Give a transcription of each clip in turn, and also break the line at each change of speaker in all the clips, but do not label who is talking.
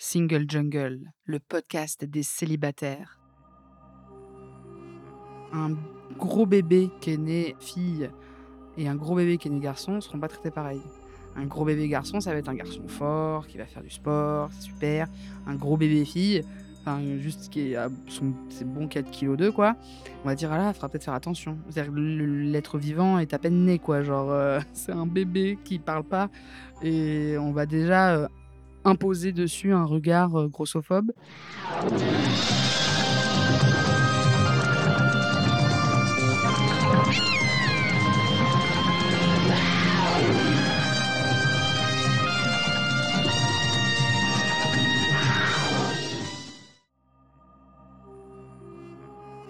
Single Jungle, le podcast des célibataires. Un gros bébé qui est né fille et un gros bébé qui est né garçon ne seront pas traités pareil. Un gros bébé garçon, ça va être un garçon fort, qui va faire du sport, c'est super. Un gros bébé fille, enfin juste qui est à son, c'est bon 4 kg 2 quoi. On va dire ah là, il faudra peut-être faire attention. C'est-à-dire l'être vivant est à peine né quoi, genre euh, c'est un bébé qui parle pas et on va déjà euh, imposer dessus un regard euh, grossophobe.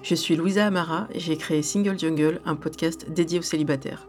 Je suis Louisa Amara et j'ai créé Single Jungle, un podcast dédié aux célibataires.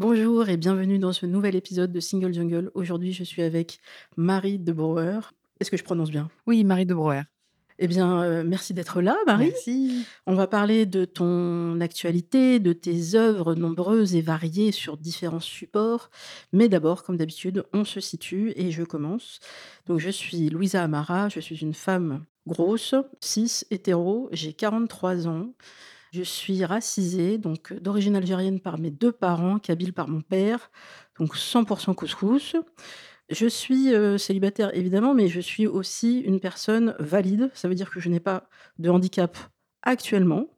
Bonjour et bienvenue dans ce nouvel épisode de Single Jungle. Aujourd'hui, je suis avec Marie de Brouwer. Est-ce que je prononce bien?
Oui, Marie de Brouwer.
Eh bien, euh, merci d'être là, Marie.
Merci.
On va parler de ton actualité, de tes œuvres nombreuses et variées sur différents supports. Mais d'abord, comme d'habitude, on se situe et je commence. Donc, je suis Louisa Amara, je suis une femme grosse, cis, hétéro, j'ai 43 ans. Je suis racisée, donc d'origine algérienne par mes deux parents, kabyle par mon père, donc 100% couscous. Je suis euh, célibataire évidemment, mais je suis aussi une personne valide. Ça veut dire que je n'ai pas de handicap actuellement.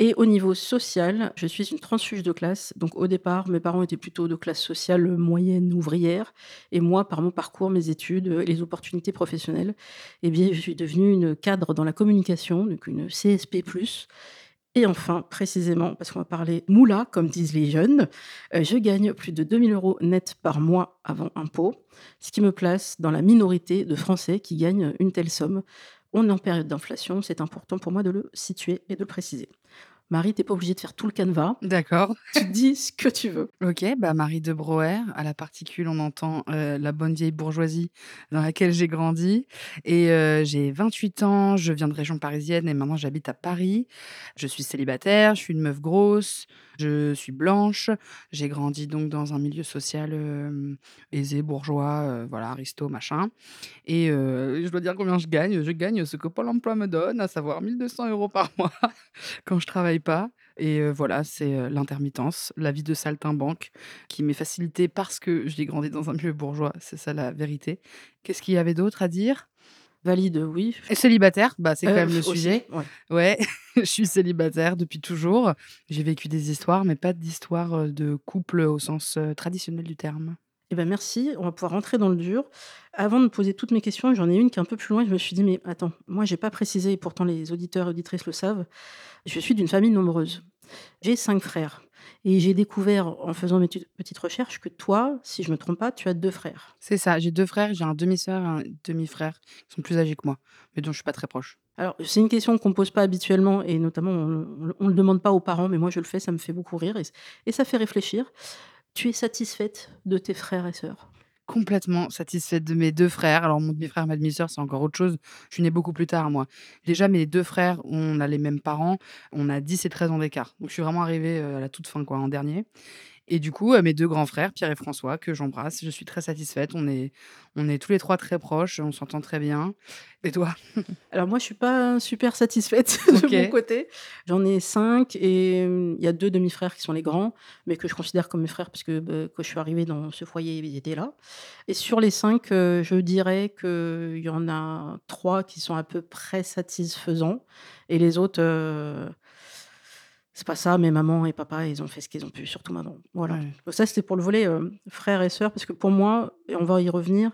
Et au niveau social, je suis une transfuge de classe. Donc au départ, mes parents étaient plutôt de classe sociale moyenne ouvrière. Et moi, par mon parcours, mes études et les opportunités professionnelles, eh bien, je suis devenue une cadre dans la communication, donc une CSP+. Et enfin, précisément, parce qu'on va parler moula, comme disent les jeunes, euh, je gagne plus de 2000 euros net par mois avant impôt, ce qui me place dans la minorité de Français qui gagnent une telle somme. On est en période d'inflation, c'est important pour moi de le situer et de le préciser. Marie, t'es pas obligée de faire tout le canevas.
D'accord.
Tu dis ce que tu veux.
Ok, bah Marie de Brouwer, à la particule, on entend euh, la bonne vieille bourgeoisie dans laquelle j'ai grandi. Et euh, j'ai 28 ans, je viens de région parisienne et maintenant j'habite à Paris. Je suis célibataire, je suis une meuf grosse, je suis blanche. J'ai grandi donc dans un milieu social euh, aisé, bourgeois, voilà, aristo, machin. Et je dois dire combien je gagne. Je gagne ce que Pôle emploi me donne, à savoir 1200 euros par mois quand je travaille pas. Et euh, voilà, c'est euh, l'intermittence, la vie de saltimbanque qui m'est facilitée parce que j'ai grandi dans un milieu bourgeois. C'est ça la vérité. Qu'est-ce qu'il y avait d'autre à dire?
Valide, oui.
Et Célibataire, bah, c'est quand
Euh,
même le
aussi,
sujet.
ouais.
Ouais, je suis célibataire depuis toujours. J'ai vécu des histoires, mais pas d'histoires euh, de couple au sens euh, traditionnel du terme.
Eh ben merci, on va pouvoir rentrer dans le dur. Avant de poser toutes mes questions, j'en ai une qui est un peu plus loin. Je me suis dit, mais attends, moi, j'ai pas précisé, et pourtant les auditeurs et auditrices le savent. Je suis d'une famille nombreuse. J'ai cinq frères. Et j'ai découvert, en faisant mes petites recherches, que toi, si je me trompe pas, tu as deux frères.
C'est ça, j'ai deux frères, j'ai un demi-sœur et un demi-frère qui sont plus âgés que moi, mais dont je suis pas très proche.
Alors, c'est une question qu'on pose pas habituellement, et notamment, on ne le demande pas aux parents, mais moi, je le fais, ça me fait beaucoup rire, et, et ça fait réfléchir. Tu es satisfaite de tes frères et sœurs?
Complètement satisfaite de mes deux frères. Alors, mon demi-frère, ma demi-sœur, c'est encore autre chose. Je suis née beaucoup plus tard, moi. Déjà, mes deux frères, on a les mêmes parents. On a 10 et 13 ans d'écart. Donc, je suis vraiment arrivée euh, à la toute fin, quoi, en dernier. Et du coup, mes deux grands frères, Pierre et François, que j'embrasse, je suis très satisfaite. On est, on est tous les trois très proches, on s'entend très bien. Et toi?
Alors moi, je suis pas super satisfaite de mon côté. J'en ai cinq et euh, il y a deux demi-frères qui sont les grands, mais que je considère comme mes frères parce que bah, quand je suis arrivée dans ce foyer, ils étaient là. Et sur les cinq, euh, je dirais qu'il y en a trois qui sont à peu près satisfaisants et les autres, euh, c'est pas ça, mais maman et papa, ils ont fait ce qu'ils ont pu, surtout maman. Voilà.
Ouais.
Donc ça, c'était pour le volet, heu, frères et sœurs, parce que pour moi, et on va y revenir,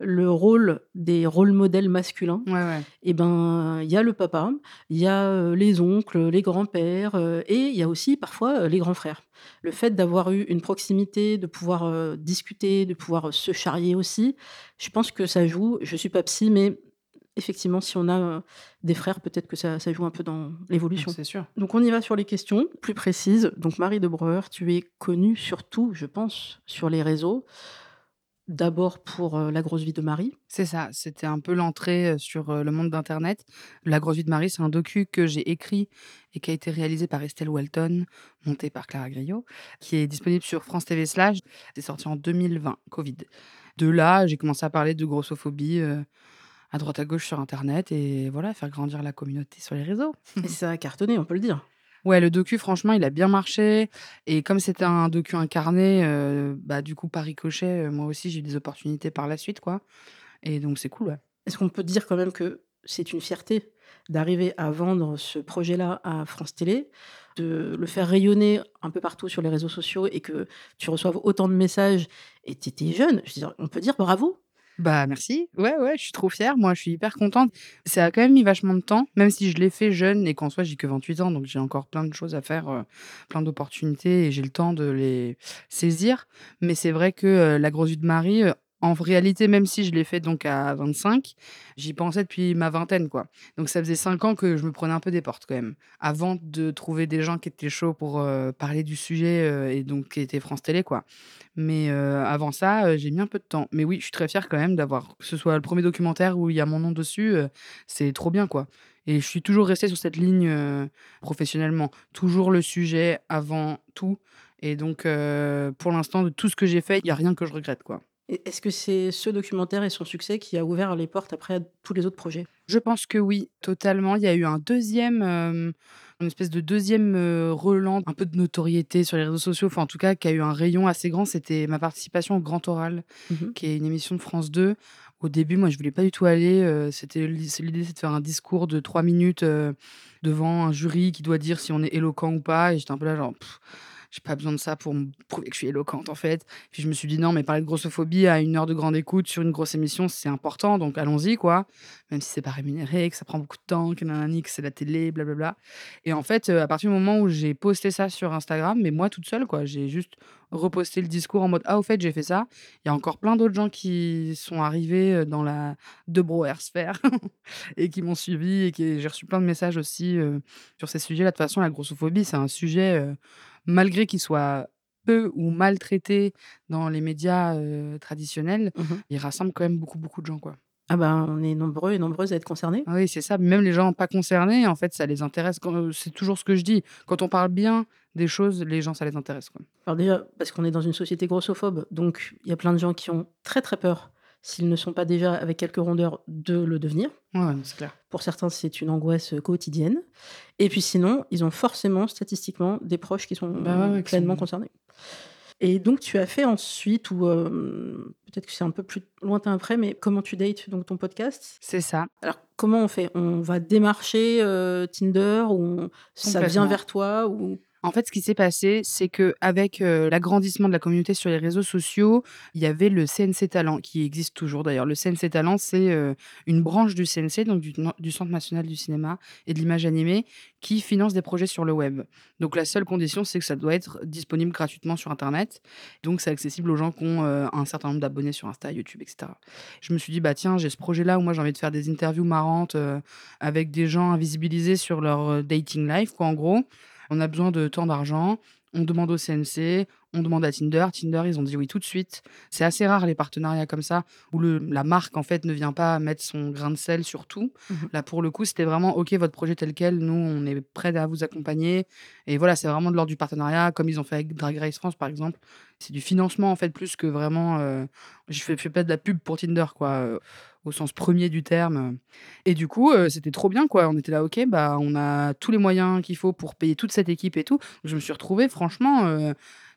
le rôle des rôles modèles masculins
Ouais, ouais.
et ben, il y a le papa, il y a, heu, les oncles, les grands-pères, heu et il y a aussi parfois, les grands frères. Le fait d'avoir eu une proximité, de pouvoir, discuter, de pouvoir, se charrier aussi, je pense que ça joue. Je suis pas psy, mais effectivement, si on a, heu, des frères, peut-être que ça ça joue un peu dans l'évolution.
C'est sûr.
Donc on y va sur les questions plus précises. Donc Marie de Breuer, tu es connue surtout, je pense, sur les réseaux. D'abord pour, heu, La grosse vie de Marie.
C'est ça, c'était un peu l'entrée, heu, sur, le monde d'internet. La grosse vie de Marie, c'est un docu que j'ai écrit et qui a été réalisé par Estelle Walton, monté par Clara Grillo, qui est disponible sur France TV Slash. C'est sorti en 2020, Covid. De là, j'ai commencé à parler de grossophobie, à droite à gauche sur internet et voilà, faire grandir la communauté sur les réseaux.
Et ça a cartonné, on peut le dire.
Ouais, le docu, franchement, il a bien marché et comme c'était un docu incarné, heu, bah, du coup, par ricochet, heu, moi aussi, j'ai eu des opportunités par la suite, quoi et donc c'est cool, ouais.
Est-ce qu'on peut dire quand même que c'est une fierté d'arriver à vendre ce projet-là à France Télé, de le faire rayonner un peu partout sur les réseaux sociaux et que tu reçoives autant de messages et tu étais jeune? Je veux dire, on peut dire bravo?
Bah, merci. Ouais, ouais, je suis trop fière. Moi, je suis hyper contente. Ça a quand même mis vachement de temps, même si je l'ai fait jeune et qu'en soi, j'ai que 28 ans, donc j'ai encore plein de choses à faire, heu, plein d'opportunités et j'ai le temps de les saisir. Mais c'est vrai que, heu, La grosse vie de Marie, heu, en réalité, même si je l'ai fait donc à 25, j'y pensais depuis ma vingtaine, quoi. Donc ça faisait 5 ans que je me prenais un peu des portes quand même, avant de trouver des gens qui étaient chauds pour, heu, parler du sujet, heu et donc qui était France Télé, quoi. Mais, heu, avant ça, j'ai mis un peu de temps. Mais oui, je suis très fière quand même d'avoir que ce soit le premier documentaire où il y a mon nom dessus, c'est trop bien, quoi et je suis toujours restée sur cette ligne, professionnellement. Toujours le sujet avant tout et donc, pour l'instant, de tout ce que j'ai fait, il y a rien que je regrette, quoi.
Est-ce que c'est ce documentaire et son succès qui a ouvert les portes après à tous les autres projets?
Je pense que oui, totalement. Il y a eu un deuxième, e une espèce de deuxième e relan, un peu de notoriété sur les réseaux sociaux, enfin, en tout cas, qui a eu un rayon assez grand. C'était ma participation au Grand Oral,
Mmh
qui est une émission de France 2. Au début, moi, je voulais pas du tout aller, heu, c'était l'i l'idée, c'est de faire un discours de 3 minutes, devant un jury qui doit dire si on est éloquent ou pas et j'étais un peu là genre: J'ai pas besoin de ça pour me prouver que je suis éloquente, en fait. Puis je me suis dit: «Non, mais parler de grossophobie à une heure de grande écoute sur une grosse émission, c'est important, donc allons-y, quoi». Même si c'est pas rémunéré, que ça prend beaucoup de temps, que que c'est la télé, blablabla et en fait, heu, à partir du moment où j'ai posté ça sur Instagram, mais moi toute seule, quoi, j'ai juste reposté le discours en mode: «Ah, au fait, j'ai fait ça». Il y a encore plein d'autres gens qui sont arrivés, heu, dans la de Brouwer et qui m'ont suivi et qui j'ai reçu plein de messages aussi, heu, sur ces sujets-là. De toute façon, la grossophobie, c'est un sujet, Malgré qu'il soit peu ou mal traité dans les médias, traditionnels,
Mmh
il rassemble quand même beaucoup, beaucoup de gens, quoi.
Ah ben, on est nombreux et nombreuses à être concernés.
Ah oui, c'est ça, même les gens pas concernés, en fait, ça les intéresse c'est toujours ce que je dis. Quand on parle bien des choses, les gens, ça les intéresse, quoi.
Alors déjà, parce qu'on est dans une société grossophobe, donc il y a plein de gens qui ont très, très peur, s'ils ne sont pas déjà avec quelques rondeurs, de le devenir.
Ouais, c'est clair.
Pour certains, c'est une angoisse, heu, quotidienne et puis sinon, ils ont forcément, statistiquement, des proches qui sont
Bah, ouais,
pleinement concernés et donc tu as fait ensuite ou hem, peut-être que c'est un peu plus lointain après, mais Comment tu dates, donc ton podcast?
C'est ça.
Alors comment on fait? On va démarcher, heu, Tinder ou on ça vient vers toi ou
En fait, ce qui s'est passé, c'est qu'avec, heu, l'agrandissement de la communauté sur les réseaux sociaux, il y avait le CNC Talent, qui existe toujours d'ailleurs. Le CNC Talent, c'est, heu, une branche du CNC, donc du Centre national du cinéma et de l'image animée, qui finance des projets sur le web. Donc la seule condition, c'est que ça doit être disponible gratuitement sur internet. Donc c'est accessible aux gens qui ont, heu, un certain nombre d'abonnés sur Insta, YouTube et cetera. Je me suis dit: «Bah tiens, j'ai ce projet-là où moi j'ai envie de faire des interviews marrantes, avec des gens invisibilisés sur leur, dating life quoi, en gros. On a besoin de tant d'argent, on demande au CNC, on demande à Tinder. Tinder, ils ont dit oui tout de suite. C'est assez rare les partenariats comme ça, où le la marque, en fait, ne vient pas mettre son grain de sel sur tout.
Mmh
Là, pour le coup, c'était vraiment: «OK, votre projet tel quel, nous, on est prêts à vous accompagner» et voilà, c'est vraiment de l'ordre du partenariat, comme ils ont fait avec Drag Race France, par exemple. C'est du financement, en fait, plus que vraiment, heu, je fais fais pas de la pub pour Tinder, quoi, heu, au sens premier du terme, et du coup, heu, c'était trop bien, quoi. On était là: «OK, bah, on a tous les moyens qu'il faut pour payer toute cette équipe et tout». Je me suis retrouvée franchement,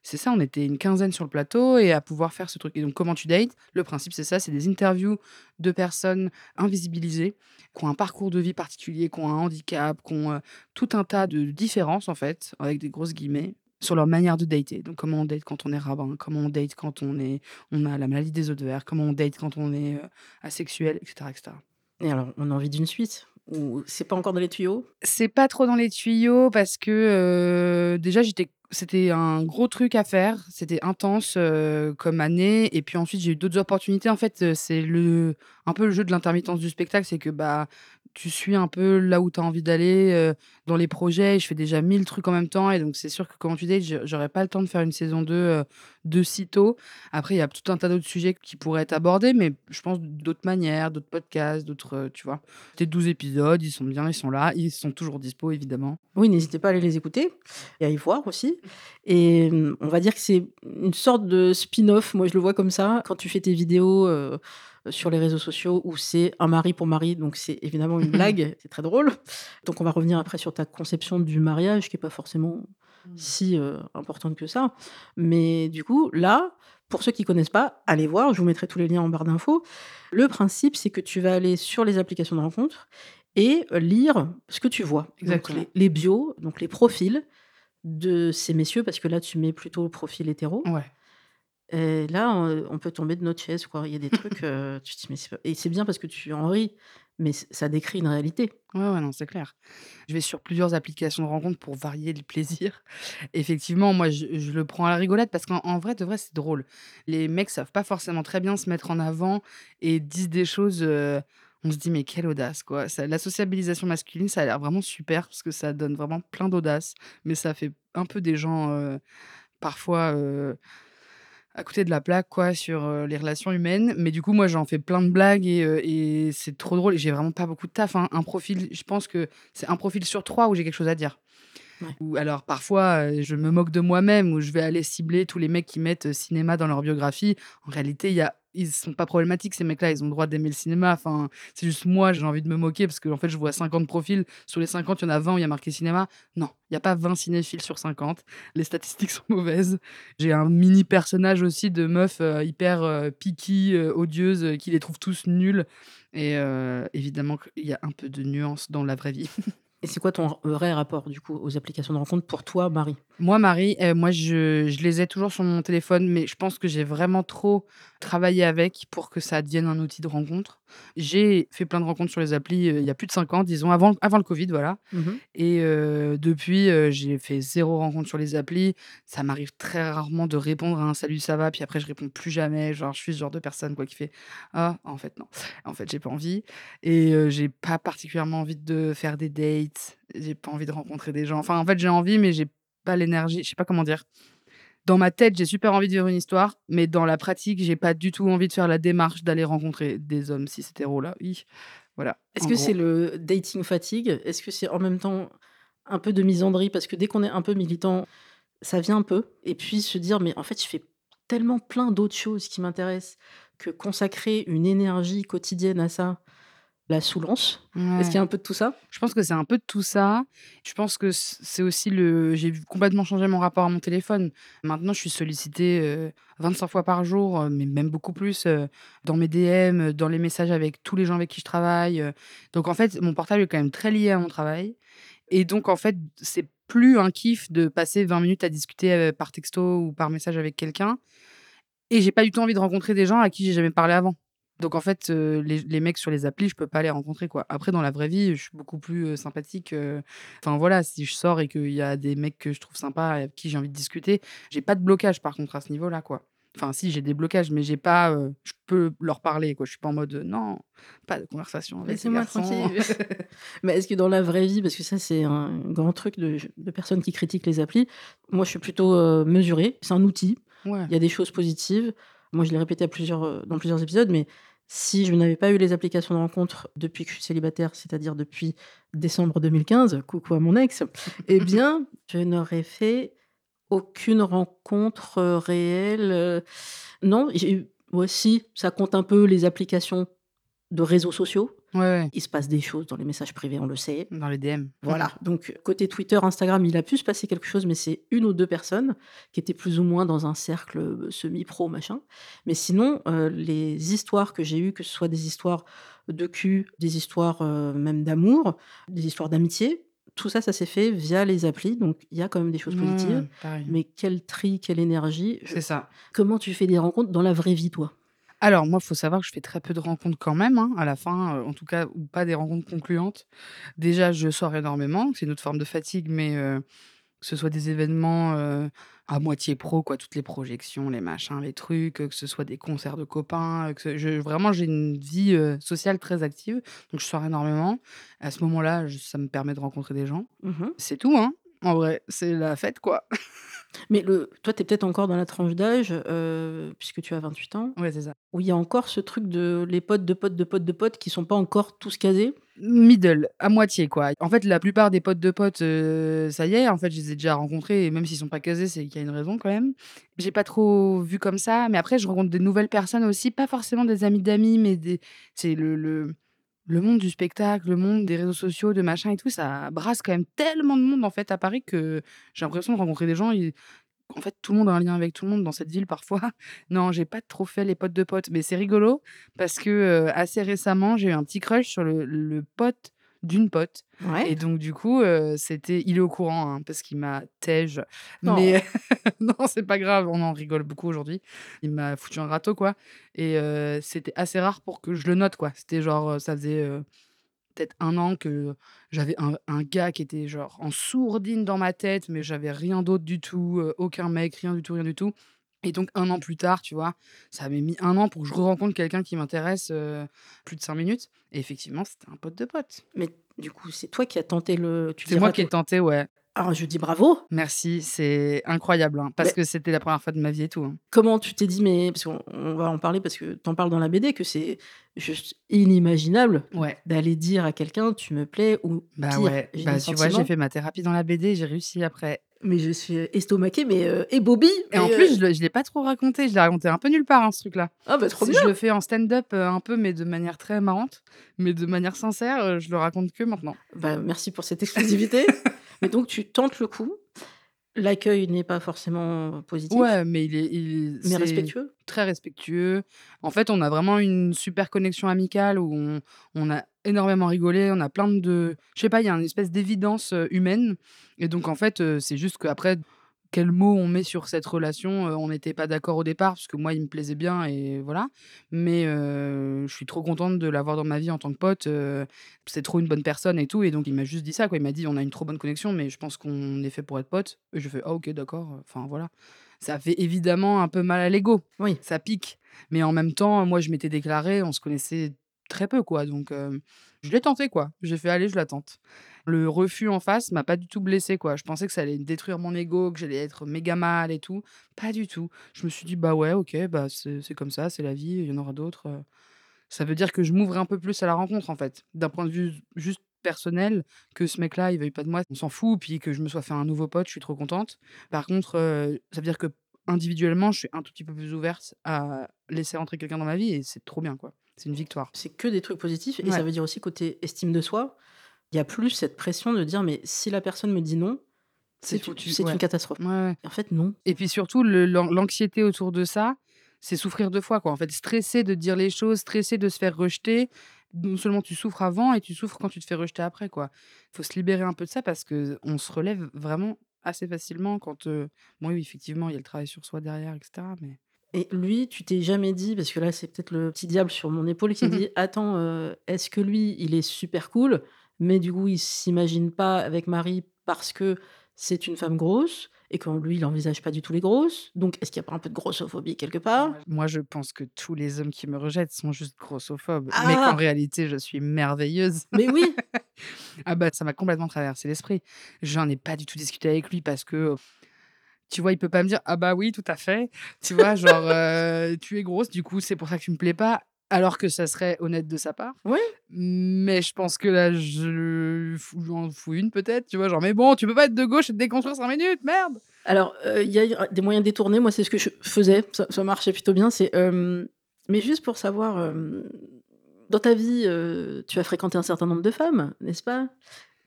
c'est ça, on était une quinzaine sur le plateau et à pouvoir faire ce truc et donc comment tu dates? Le principe, c'est ça, c'est des interviews de personnes invisibilisées, qui ont un parcours de vie particulier, qui ont un handicap, qui ont, heu, tout un tas de différences, en fait, avec des grosses guillemets, sur leur manière de dater. Donc comment on date quand on est rabbin, comment on date quand on est on a la maladie des œufs de verre, comment on date quand on est, heu, asexuel? Et cetera et cetera.
Et alors, on a envie d'une suite? C'est pas encore dans les tuyaux?
C'est pas trop dans les tuyaux parce que, heu, déjà j'étais c'était un gros truc à faire, c'était intense, heu, comme année et puis ensuite j'ai eu d'autres opportunités. En fait, heu, c'est le un peu le jeu de l'intermittence du spectacle, c'est que, bah, tu suis un peu là où tu as envie d'aller, dans les projets et je fais déjà 1000 trucs en même temps et donc c'est sûr que comment tu je j'aurais pas le temps de faire une saison 2, heu, de sitôt. Après, il y a tout un tas d'autres sujets qui pourraient être abordés, mais je pense d'autres manières, d'autres podcasts, d'autres, tu vois? C'était 12 épisodes, ils sont bien, ils sont là, ils sont toujours dispo évidemment.
Oui, n'hésitez pas à aller les écouter et à y voir aussi et mmh, on va dire que c'est une sorte de spin-off, moi je le vois comme ça, quand tu fais tes vidéos, sur les réseaux sociaux où c'est un mari pour mari, donc c'est évidemment une blague, c'est très drôle. Donc on va revenir après sur ta conception du mariage qui est pas forcément
Mmh.
si, heu, importante que ça. Mais du coup, là, pour ceux qui connaissent pas, allez voir, je vous mettrai tous les liens en barre d'infos. Le principe, c'est que tu vas aller sur les applications de rencontres et lire ce que tu vois. Donc
Exactement.
les les bios, donc les profils de ces messieurs, parce que là, tu mets plutôt le profil hétéro
Ouais.
Et là, on, on peut tomber de notre chaise, quoi. Il y a des trucs, heu, tu te dis: «Mais c'est pas» et c'est bien parce que tu en ris, mais ça décrit une réalité.
Ouais, ouais, non, c'est clair. Je vais sur plusieurs applications de rencontres pour varier le plaisir. Effectivement, moi, je je le prends à la rigolade parce qu'en en vrai de vrai, c'est drôle. Les mecs savent pas forcément très bien se mettre en avant et disent des choses, heu, on se dit: «Mais quelle audace, quoi!» ça la sociabilisation masculine, ça a l'air vraiment super parce que ça donne vraiment plein d'audace, mais ça fait un peu des gens, heu, parfois, à côté de la plaque, quoi, sur, heu, les relations humaines. Mais du coup, moi, j'en fais plein de blagues et et c'est trop drôle j'ai vraiment pas beaucoup de taf, hein. Un profil je pense que c'est un profil sur 3 où j'ai quelque chose à dire.
Ouais.
Ou alors parfois, heu, je me moque de moi-même, où je vais aller cibler tous les mecs qui mettent, cinéma dans leur biographie. En réalité, il y a ils sont pas problématiques ces mecs-là, ils ont le droit d'aimer le cinéma. Enfin, c'est juste moi, j'ai envie de me moquer parce qu'en fait, je vois 50 profils. Sur les 50, il y en a 20 où il y a marqué cinéma. Non, il y a pas 20 cinéphiles sur 50. Les statistiques sont mauvaises. J'ai un mini personnage aussi de meuf, heu, hyper, heu, picky, odieuse, heu, qui les trouve tous nuls et heu, évidemment qu'il y a un peu de nuance dans la vraie vie.
Et c'est quoi ton r vrai rapport, du coup, aux applications de rencontres pour toi, Marie?
Moi, Marie, moi, je je les ai toujours sur mon téléphone, mais je pense que j'ai vraiment trop travaillé avec pour que ça devienne un outil de rencontre. J'ai fait plein de rencontres sur les applis, heu, il y a plus de 5 ans, disons, avant avant le covid, voilà
Mmh mh.
et heu, depuis, heu, j'ai fait 0 rencontre sur les applis. Ça m'arrive très rarement de répondre à un «Salut, ça va?» puis après je réponds plus jamais. Genre, je suis ce genre de personne, quoi, qui fait: «Ah, en fait, non. En fait, j'ai pas envie» et j'ai pas particulièrement envie de faire des dates. J'ai pas envie de rencontrer des gens. Enfin, en fait, j'ai envie, mais j'ai pas l'énergie. Je sais pas comment dire. Dans ma tête, j'ai super envie de vivre une histoire, mais dans la pratique, j'ai pas du tout envie de faire la démarche d'aller rencontrer des hommes cis hétéros là. Oui, voilà,
Est-ce que c'est le dating fatigue? Est-ce que c'est en même temps un peu de misandrie? Parce que dès qu'on est un peu militant, ça vient un peu et puis se dire: «Mais en fait, je fais tellement plein d'autres choses qui m'intéressent que consacrer une énergie quotidienne à ça, la soulance». Est-ce qu'il y a un peu de tout ça?
Je pense que c'est un peu de tout ça. Je pense que c'est aussi le j'ai complètement changé mon rapport à mon téléphone. Maintenant, je suis sollicitée, heu, 25 fois par jour, heu, mais même beaucoup plus, heu, dans mes DM, heu, dans les messages avec tous les gens avec qui je travaille. Donc en fait, mon portable est quand même très lié à mon travail et donc en fait, c'est plus un kiff de passer 20 minutes à discuter, par texto ou par message avec quelqu'un et j'ai pas du tout envie de rencontrer des gens à qui j'ai jamais parlé avant. Donc en fait, les les mecs sur les applis, je peux pas les rencontrer, quoi. Après dans la vraie vie, je suis beaucoup plus, sympathique, enfin voilà, si je sors et qu'il y a des mecs que je trouve sympas et avec qui j'ai envie de discuter, j'ai pas de blocage par contre à ce niveau-là, quoi. Enfin si, j'ai des blocages, mais j'ai pas, je peux leur parler, quoi. Je suis pas en mode, «Non, pas de conversation
Laissez-moi
garçons».
tranquille. Mais est-ce que dans la vraie vie, parce que ça, c'est un grand truc de de personnes qui critiquent les applis. Moi, je suis plutôt, mesurée. C'est un outil.
Ouais.
Il y a des choses positives. Moi, je l'ai répété à plusieurs, dans plusieurs épisodes, mais si je n'avais pas eu les applications de rencontres depuis que je suis célibataire, c'est-à-dire depuis décembre 2015, coucou à mon ex, eh bien, je n'aurais fait aucune rencontre, heu, réelle, heu. Non, j'ai ouais si, ça compte un peu les applications de réseaux sociaux.
Ouais, ouais.
Il se passe des choses dans les messages privés, on le sait.
Dans les DM.
Voilà, donc côté Twitter, Instagram, il a pu se passer quelque chose, mais c'est une ou deux personnes qui étaient plus ou moins dans un cercle euh, semi-pro, machin. Mais sinon, euh, les histoires que j'ai eues, que ce soit des histoires de cul, des histoires euh, même d'amour, des histoires d'amitié, tout ça, ça s'est fait via les applis, donc il y a quand même des choses positives.
Ouais, pareil.
Mais quel tri, quelle énergie.
C'est ça.
Comment tu fais des rencontres dans la vraie vie, toi?
Alors, moi, il faut savoir que je fais très peu de rencontres quand même, hein, à la fin, euh, en tout cas, ou pas des rencontres concluantes. Déjà, je sors énormément, c'est une autre forme de fatigue, mais euh, que ce soit des événements euh, à moitié pro, quoi, toutes les projections, les machins, les trucs, que ce soit des concerts de copains, que ce- je, vraiment, j'ai une vie sociale très active, donc je sors énormément. À ce moment-là, je- ça me permet de rencontrer des gens.
Mhm.
C'est tout, hein. En vrai, c'est la fête, quoi.
Mais le, toi, tu es peut-être encore dans la tranche d'âge, euh, puisque tu as 28 ans,
Ouais, c'est ça.
où il y a encore ce truc de les potes de potes de potes de potes qui sont pas encore tous casés.
Middle, à moitié quoi. En fait, la plupart des potes de potes, euh, ça y est, en fait, je les ai déjà rencontrés et même s'ils sont pas casés, c'est qu'il y a une raison quand même. J'ai pas trop vu comme ça, mais après, je rencontre des nouvelles personnes aussi, pas forcément des amis d'amis, mais des... c'est le, le, le monde du spectacle, le monde des réseaux sociaux, de machin et tout, ça brasse quand même tellement de monde en fait à Paris que j'ai l'impression de rencontrer des gens. En fait, tout le monde a un lien avec tout le monde dans cette ville parfois. Non, j'ai pas trop fait les potes de potes, mais c'est rigolo parce que euh, assez récemment, j'ai eu un petit crush sur le, le pote d'une pote.
Ouais.
Et donc, du coup, euh, c'était. Il est au courant, hein, parce qu'il m'a tège.
Non.
Mais non, c'est pas grave, on en rigole beaucoup aujourd'hui. Il m'a foutu un râteau, quoi. Et euh, c'était assez rare pour que je le note, quoi. C'était genre, euh, ça faisait euh, peut-être un an que j'avais un, un gars qui était genre en sourdine dans ma tête, mais j'avais rien d'autre du tout, aucun mec, rien du tout, rien du tout. Et donc, un an plus tard, tu vois, ça m'a mis un an pour que je rencontre quelqu'un qui m'intéresse euh, plus de cinq minutes. Et effectivement, c'était un pote de pote.
Mais du coup, c'est toi qui as tenté le.
C'est moi qui ai tenté, ouais.
Alors, je dis bravo.
Merci, c'est incroyable, hein, parce
Mais-
que c'était la première fois de ma vie et tout. hein.
Comment tu t'es dit, mais. Parce qu'on on va en parler parce que tu en parles dans la BD, que c'est juste inimaginable
Ouais.
d'aller dire à quelqu'un tu me plais ou
Bah
pire,
ouais,
j'ai
bah, tu vois, j'ai fait ma thérapie dans la BD, j'ai réussi après.
mais je suis estomaquée mais euh, et Bobby
Et en plus,
euh,
je ne l'ai pas trop raconté, je l'ai raconté un peu nulle part, hein, ce truc-là.
ah bah trop bien
Je le fais en stand-up euh, un peu, mais de manière très marrante, mais de manière sincère, je le raconte que maintenant.
bah, merci pour cette exclusivité mais donc tu tentes le coup l'accueil n'est pas forcément positif
Ouais, mais il est, il,
mais respectueux
très respectueux. En fait, on a vraiment une super connexion amicale où on, on a énormément rigolé, on a plein de... Je sais pas, il y a une espèce d'évidence euh, humaine. Et donc, en fait, euh, c'est juste qu'après, quel mot on met sur cette relation, euh, on n'était pas d'accord au départ, parce que moi, il me plaisait bien, et voilà. Mais euh, je suis trop contente de l'avoir dans ma vie en tant que pote. euh, c'est trop une bonne personne et tout. Et donc, il m'a juste dit ça, quoi. Il m'a dit, on a une trop bonne connexion, mais je pense qu'on est fait pour être pote. Et je fais, ah ok, d'accord. Enfin, voilà. Ça fait évidemment un peu mal à l'ego
oui
ça pique. Mais en même temps, moi, je m'étais déclarée, on se connaissait très peu, quoi. Donc, je l'ai tenté, quoi. J'ai fait, allez, je la tente. Le refus en face m'a pas du tout blessé, quoi. Je pensais que ça allait détruire mon ego, que j'allais être méga mal et tout. Pas du tout. Je me suis dit, bah ouais, ok, bah c'est comme ça, c'est la vie, il y en aura d'autres. Ça veut dire que je m'ouvre un peu plus à la rencontre, en fait. D'un point de vue juste personnel, que ce mec-là, il veuille pas de moi, on s'en fout. Puis que je me sois fait un nouveau pote, je suis trop contente. Par contre, ça veut dire que individuellement, je suis un tout petit peu plus ouverte à laisser rentrer quelqu'un dans ma vie et c'est trop bien, quoi. C'est une victoire.
c'est que des trucs positifs et
Ouais.
ça veut dire aussi côté estime de soi il y a plus cette pression de dire mais si la personne me dit non
C'est
une,
ouais.
catastrophe
Ouais,
en fait non
Et puis surtout, l'anxiété autour de ça, c'est souffrir deux fois, quoi. En fait, stresser de dire les choses, stresser de se faire rejeter. Non seulement tu souffres avant et tu souffres quand tu te fais rejeter après, quoi. Il faut se libérer un peu de ça parce que on se relève vraiment assez facilement quand. euh, Bon, oui, effectivement, il y a le travail sur soi derrière, etc. Mais
Et lui, tu t'es jamais dit, parce que là, c'est peut-être le petit diable sur mon épaule qui
Mhm.
dit Attends, euh, est-ce que lui, il est super cool, mais du coup, il s'imagine pas avec Marie parce que c'est une femme grosse et quand lui, il envisage pas du tout les grosses Donc, est-ce qu'il n'y a pas un peu de grossophobie quelque part?
Moi, je pense que tous les hommes qui me rejettent sont juste grossophobes. Mais
Ah
qu'en réalité, je suis merveilleuse.
Mais oui
Ah bah ça m'a complètement traversé l'esprit. J'en ai pas du tout discuté avec lui parce que tu vois, il peut pas me dire ah bah oui, tout à fait. Tu vois, genre euh, tu es grosse, du coup, c'est pour ça que tu me plais pas alors que ça serait honnête de sa part.
Ouais.
Mais je pense que là je j'en fous une peut-être, tu vois, genre mais bon, tu peux pas être de gauche et te déconstruire 5 minutes, merde.
Alors, euh, il y a des moyens détournés. Moi, c'est ce que je faisais. Ça, ça marchait plutôt bien. C'est, euh, mais juste pour savoir, dans ta vie, tu as fréquenté un certain nombre de femmes, n'est-ce pas?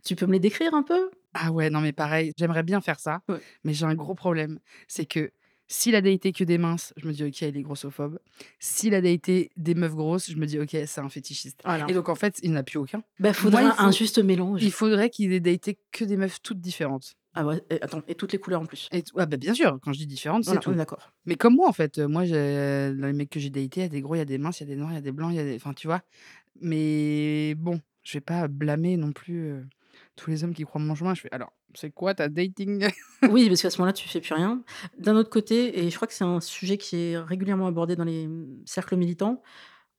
Tu peux me les décrire un peu?
Ah ouais, non mais pareil, j'aimerais bien faire ça,
Ouais.
mais j'ai un gros problème. C'est que s'il a daté que des minces, je me dis: «OK, il est grossophobe». S'il a daté des meufs grosses, je me dis: «OK, c'est un fétichiste»
Voilà.
et donc en fait, il n'y en a plus aucun.
Bah, faudrait
Moi, il
un juste mélange.
il faudrait qu'il ait daté que des meufs toutes différentes
Ah ouais, et attends, et toutes les couleurs en plus?
et bah, bien sûr, quand je dis différentes, c'est
Voilà,
tout.
d'accord.
Mais comme moi, en fait, heu, moi, j'ai dans les mecs que j'ai datés, il y a des gros, il y a des minces, il y a des noirs, il y a des blancs, il y a des enfin, tu vois? Mais bon, je vais pas blâmer non plus, heu, tous les hommes qui croient mon chemin. Je fais: «Alors, c'est quoi ta dating?»
Oui, parce qu'à ce moment-là, tu fais plus rien. D'un autre côté, et je crois que c'est un sujet qui est régulièrement abordé dans les, mmh, cercles militants,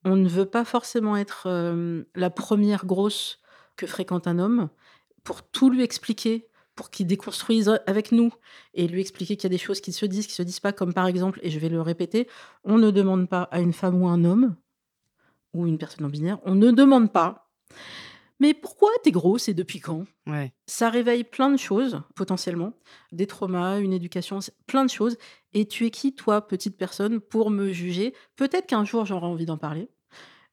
on ne veut pas forcément être, hem, la 1re grosse que fréquente un homme pour tout lui expliquer, pour qu'il déconstruise avec nous et lui expliquer qu'il y a des choses qui se disent, qui se disent pas. Comme par exemple, et je vais le répéter, on ne demande pas à une femme ou un homme ou une personne non binaire, on ne demande pas: «Mais pourquoi tu es grosse et depuis quand?»
Ouais.
Ça réveille plein de choses, potentiellement, des traumas, une éducation, plein de choses et tu es qui toi, petite personne, pour me juger? Peut-être qu'un jour j'aurai envie d'en parler,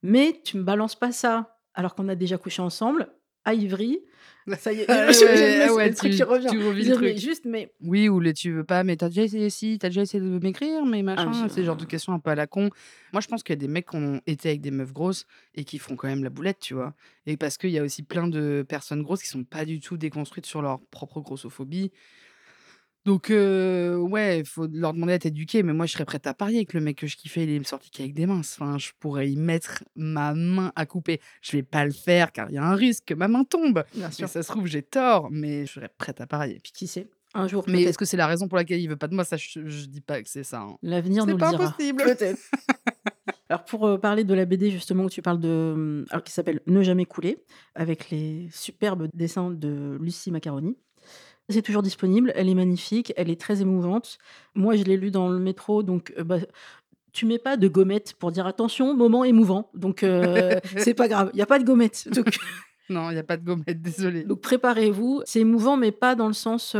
mais tu me balances pas ça alors qu'on a déjà couché ensemble à Ivry. Ça y est,
Ah
je-
ouais, ah
le truc qui revient.
tu revis le truc.
juste, mais
Oui, ou les «Tu veux pas, mais tu as déjà essayé ci, tu as déjà essayé de m'écrire, mais machin»,
je
c'est genre de questions un peu à la con. Moi, je pense qu'il y a des mecs qui ont été avec des meufs grosses et qui font quand même la boulette, tu vois? Et parce qu'il y a aussi plein de personnes grosses qui sont pas du tout déconstruites sur leur propre grossophobie. Donc ouais, il faut leur demander d'être éduqués, mais moi, je serais prête à parier que le mec que je kiffais, il est sorti qu'avec des minces. Enfin, je pourrais y mettre ma main à couper. Je vais pas le faire car il y a un risque que ma main tombe.
bien sûr.
ça se trouve, j'ai tort, mais je serais prête à parier.
Puis qui sait? Un jour
Mais est-ce que c'est la raison pour laquelle il veut pas de moi? Ça, je je dis pas que c'est ça, hein.
L'avenir
C'est
nous le
pas
dira.
possible.
Peut-être. Alors pour, parler de la BD justement où tu parles de, mmh, alors qui s'appelle Ne jamais couler, avec les superbes dessins de Lucie Maccaroni. C'est toujours disponible, elle est magnifique, elle est très émouvante. Moi, je l'ai lu dans le métro, donc heu, bah, tu mets pas de gommette pour dire: «Attention, moment émouvant», donc heu, c'est pas grave, il y a pas de gommette, donc
Non, il y a pas de gommette, désolée.
donc préparez-vous. C'est émouvant, mais pas dans le sens,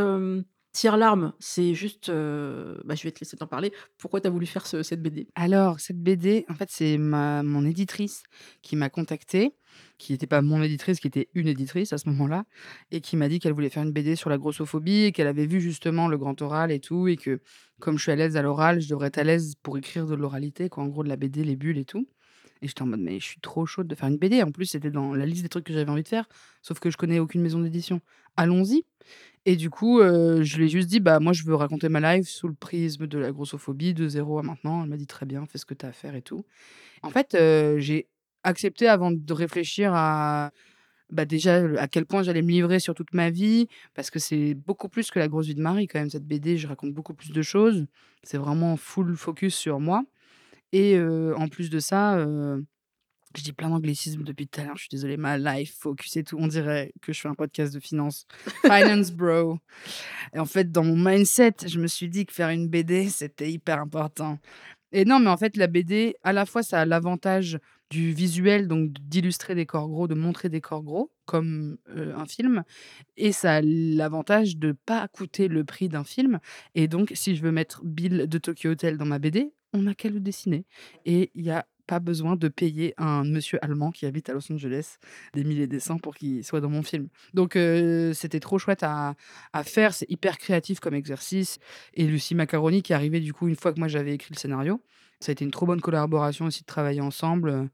hem, tire-larme. C'est juste, bah, je vais te laisser t'en parler. Pourquoi tu as voulu faire ce cette BD?
Alors, cette BD, en fait, c'est mon éditrice qui m'a contactée, qui était pas mon éditrice, qui était une éditrice à ce moment-là et qui m'a dit qu'elle voulait faire une BD sur la grossophobie et qu'elle avait vu justement le grand oral et tout et que comme je suis à l'aise à l'oral, je devrais être à l'aise pour écrire de l'oralité, quoi, en gros de la BD, les bulles et tout et j'étais en mode: «Mais je suis trop chaude de faire une BD». En plus, c'était dans la liste des trucs que j'avais envie de faire, sauf que je connais aucune maison d'édition. Allons-y et du coup, heu, je lui ai juste dit: «Bah, moi, je veux raconter ma life sous le prisme de la grossophobie de 0 à maintenant». Elle m'a dit: «Très bien, fais ce que tu as à faire et tout». En fait, heu, j'ai accepté avant de réfléchir à, bah, déjà, à quel point j'allais me livrer sur toute ma vie, parce que c'est beaucoup plus que la grosse vie de Marie quand même, cette BD. Je raconte beaucoup plus de choses. C'est vraiment full focus sur moi et en plus de ça, heu, je dis plein d'anglicismes depuis tout à l'heure, je suis désolée. Ma life focus et tout, on dirait que je fais un podcast de finance. Finance bro et en fait, dans mon mindset, je me suis dit que faire une BD, c'était hyper important et non, mais en fait, la BD, à la fois, ça a l'avantage du visuel, donc d'illustrer des corps gros, de montrer des corps gros comme, un film et ça a l'avantage de pas coûter le prix d'un film et donc si je veux mettre Bill de Tokyo Hotel dans ma BD, on n'a qu'à le dessiner et il y a pas besoin de payer un monsieur allemand qui habite à Los Angeles des milliers et des cents pour qu'il soit dans mon film. Donc c'était trop chouette à à faire, c'est hyper créatif comme exercice et Lucie Maccaroni qui est arrivée du coup une fois que moi j'avais écrit le scénario. Ça a été une trop bonne collaboration aussi de travailler ensemble,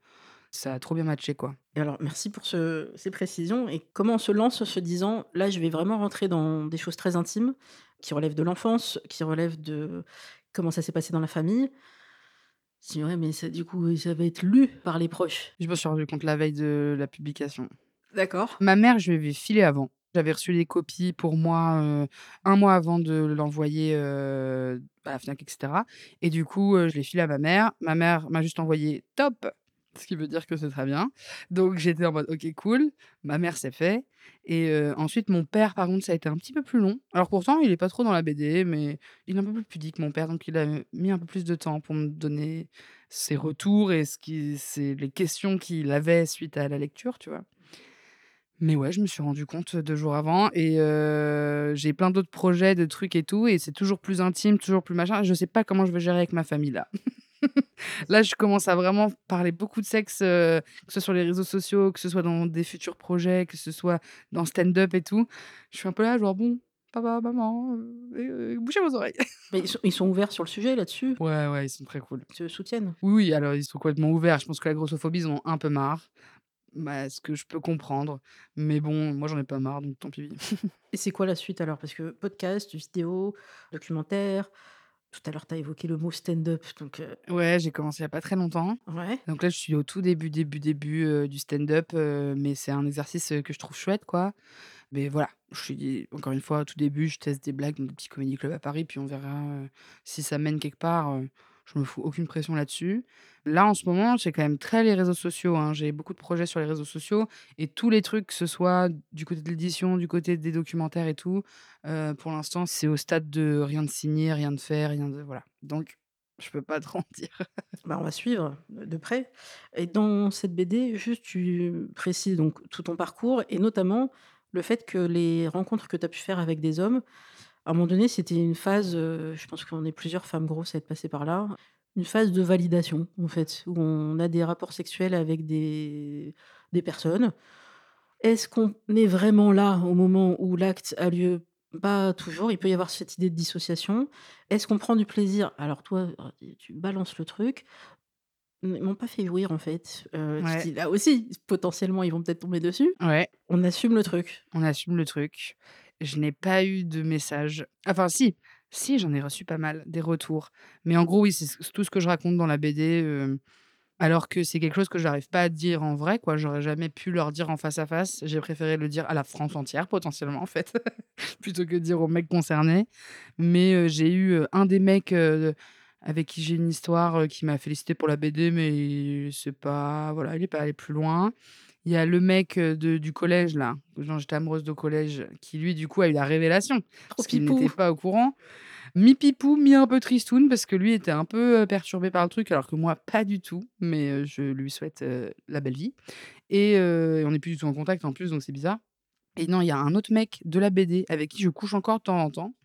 ça a trop bien matché, quoi.
Et alors merci pour ce ces précisions et comment on se lance en se disant: «Là, je vais vraiment rentrer dans des choses très intimes, qui relèvent de l'enfance, qui relèvent de comment ça s'est passé dans la famille». Dis: «Ouais, mais ça du coup, ça va être lu par les proches».
Je me suis rendu compte la veille de la publication.
D'accord.
Ma mère, je lui avais filé avant. J'avais reçu les copies pour moi, 1 mois avant de l'envoyer, à Fnac et cetera et du coup, je l'ai filé à ma mère. Ma mère m'a juste envoyé: «Top!» ce qui veut dire que c'est très bien. Donc j'étais en mode: «OK, cool». Ma mère, c'est fait et ensuite mon père, par contre, ça a été un petit peu plus long. Alors pourtant, il est pas trop dans la BD, mais il est un peu plus pudique, mon père, donc il a mis un peu plus de temps pour me donner ses retours et ce qui les questions qu'il avait suite à la lecture, tu vois? Mais ouais, je me suis rendu compte 2 jours avant et j'ai plein d'autres projets, de trucs et tout et c'est toujours plus intime, toujours plus machin. Je sais pas comment je vais gérer avec ma famille là. Là, je commence à vraiment parler beaucoup de sexe, que ce soit sur les réseaux sociaux, que ce soit dans des futurs projets, que ce soit dans stand-up et tout. Je suis un peu là, genre: «Bon, papa, maman, heu, heu, bouchez vos oreilles».
Mais ils sont ils sont ouverts sur le sujet là-dessus?
Ouais, ouais, ils sont très cool.
Ils te soutiennent?
Oui, oui, alors ils sont complètement ouverts. Je pense que la grossophobie, ils en ont un peu marre. Bah, ce que je peux comprendre. Mais bon, moi, j'en ai pas marre, donc tant pis.
Et c'est quoi la suite alors? Parce que podcast, vidéo, documentaire, tout à l'heure tu as évoqué le mot stand-up donc heu
Ouais, j'ai commencé il y a pas très longtemps.
Ouais.
Donc là, je suis au tout début, début, début, heu, du stand-up, heu, mais c'est un exercice, que je trouve chouette, quoi. Mais voilà, je suis encore une fois au tout début, je teste des blagues dans des petits comedy clubs à Paris, puis on verra, si ça mène quelque part, je me fous aucune pression là-dessus. Là, en ce moment, c'est quand même très les réseaux sociaux, hein. J'ai beaucoup de projets sur les réseaux sociaux et tous les trucs, que ce soit du côté de l'édition, du côté des documentaires et tout, heu, pour l'instant, c'est au stade de rien de signé, rien de fait, rien de voilà. Donc je peux pas trop en dire.
Bah, on va suivre de près et dans cette BD, juste tu précises donc tout ton parcours et notamment le fait que les rencontres que tu as pu faire avec des hommes, à un moment donné, c'était une phase, heu, je pense qu'on est plusieurs femmes grosses à être passées par là, une phase de validation, en fait, où on a des rapports sexuels avec des des personnes. Est-ce qu'on est vraiment là au moment où l'acte a lieu? Pas toujours, il peut y avoir cette idée de dissociation. Est-ce qu'on prend du plaisir? Alors toi, tu balances le truc. Ils m'ont pas fait jouir en fait,
Ouais.
dis là aussi, potentiellement, ils vont peut-être tomber dessus.
Ouais.
On assume le truc.
On assume le truc. Je n'ai pas eu de message. Enfin si, si j'en ai reçu pas mal, des retours. Mais en gros, oui, c'est tout ce que je raconte dans la BD, heu, alors que c'est quelque chose que j'arrive pas à dire en vrai, quoi. J'aurais jamais pu leur dire en face à face. J'ai préféré le dire à la France entière potentiellement, en fait, plutôt que dire aux mecs concernés. Mais, heu, j'ai eu, heu, un des mecs, avec qui j'ai une histoire, qui m'a félicité pour la BD, mais c'est pas voilà, il est pas allé plus loin. Il y a le mec, de du collège là, dont j'étais amoureuse de collège, qui lui, du coup, a eu la révélation,
Trop
parce qu'il n'était pas au courant. Mi-pipou, mi un peu tristoun, parce que lui était un peu, perturbé par le truc, alors que moi, pas du tout. Mais, je lui souhaite, la belle vie et on n'est plus du tout en contact en plus, donc c'est bizarre. Et non, il y a un autre mec de la BD avec qui je couche encore de temps en temps,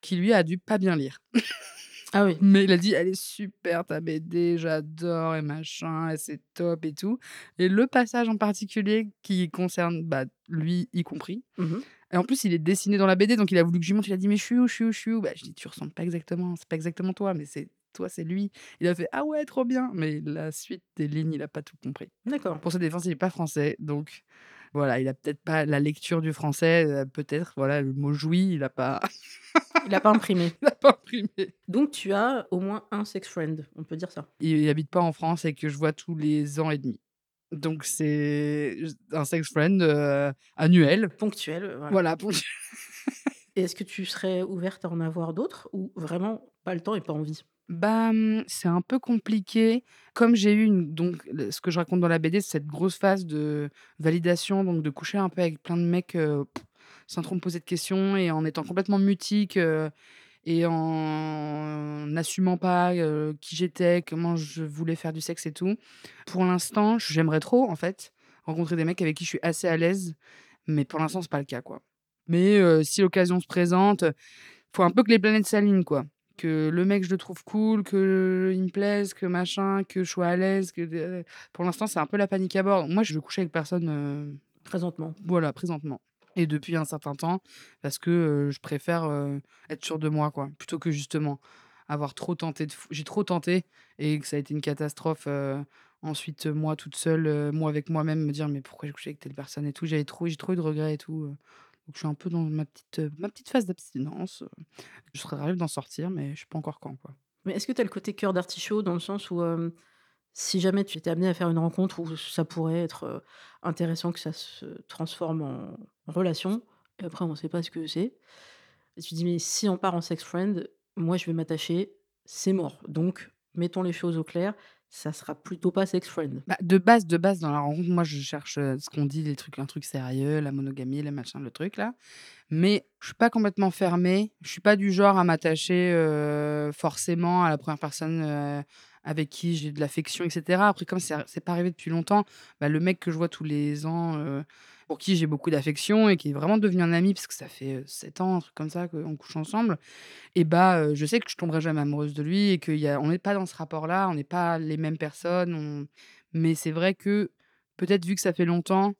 qui lui a dû pas bien lire.
Ah oui.
Mais il a dit: «Elle est super ta BD, j'adore et machin et c'est top et tout» et le passage en particulier qui concerne, bah, lui y compris
Mmh mh.
et en plus, il est dessiné dans la BD, donc il a voulu que je lui montre. Il a dit: «Mais je suis où? Je suis où? Je suis où?» bah, je dis: «Tu ressembles pas exactement, c'est pas exactement toi, mais c'est toi, c'est lui». Il a fait: «Ah ouais, trop bien!» mais la suite des lignes, il a pas tout compris.
D'accord.
Pour sa défense, il est pas français, donc voilà, il a peut-être pas la lecture du français, heu, peut-être, voilà, le mot jouit, il a pas
Il a pas imprimé.
il a pas imprimé.
Donc tu as au moins un sex friend, on peut dire ça?
Il il habite pas en France et que je vois tous les ans et demi. Donc c'est un sex friend, heu, annuel.
Ponctuel, heu, voilà.
Voilà, ponc
Et est-ce que tu serais ouverte à en avoir d'autres ou vraiment pas le temps et pas envie?
Bah, mmh, c'est un peu compliqué. Comme j'ai eu une donc ce que je raconte dans la BD, c'est cette grosse phase de validation, donc de coucher un peu avec plein de mecs, sans trop me poser de questions et en étant complètement mutique, et en n'assumant pas, qui j'étais, comment je voulais faire du sexe et tout. Pour l'instant, j'aimerais trop, en fait, rencontrer des mecs avec qui je suis assez à l'aise, mais pour l'instant, c'est pas le cas, quoi. Mais si l'occasion se présente, faut un peu que les planètes s'alignent, quoi. Que le mec, je le trouve cool, qu'il me plaise, que machin, que je sois à l'aise, que de pour l'instant, c'est un peu la panique à bord. Moi, je veux coucher avec personne, heu,
Présentement.
voilà, présentement et depuis un certain temps parce que, heu, je préfère, être sûre de moi, quoi, plutôt que justement avoir trop tenté de fou j'ai trop tenté et que ça a été une catastrophe, ensuite, moi toute seule, moi avec moi-même, me dire: «Mais pourquoi j'ai couché avec telle personne et tout?» j'avais trop j'ai trop eu de regrets et tout, je suis un peu dans ma petite, ma petite phase d'abstinence, je serais ravie d'en sortir, mais je sais pas encore quand, quoi.
Mais est-ce que tu as le côté cœur d'artichaut dans le sens où, si jamais tu étais amenée à faire une rencontre où ça pourrait être, intéressant que ça se transforme en relation et après on sait pas ce que c'est tu dis: «Mais si on part en sex friend, moi je vais m'attacher, c'est mort. Donc mettons les choses au clair, ça sera plutôt pas sex friend».
Bah, de base de base, dans la rencontre, moi, je cherche, heu, ce qu'on dit, trucs un truc sérieux, la monogamie, le machin, le truc là. Mais je suis pas complètement fermée. Je suis pas du genre à m'attacher, heu, forcément à la première personne, heu, avec qui j'ai de l'affection et cetera. Après comme c'est pas arrivé depuis longtemps, bah, le mec que je vois tous les ans, pour qui j'ai beaucoup d'affection et qui est vraiment devenu un ami parce que ça fait, heu, 7 ans, un truc comme ça qu'on couche ensemble et bah, heu, je sais que je tomberai jamais amoureuse de lui et qu'il y a on n'est pas dans ce rapport-là, on n'est pas les mêmes personnes, on mais c'est vrai que, peut-être vu que ça fait longtemps,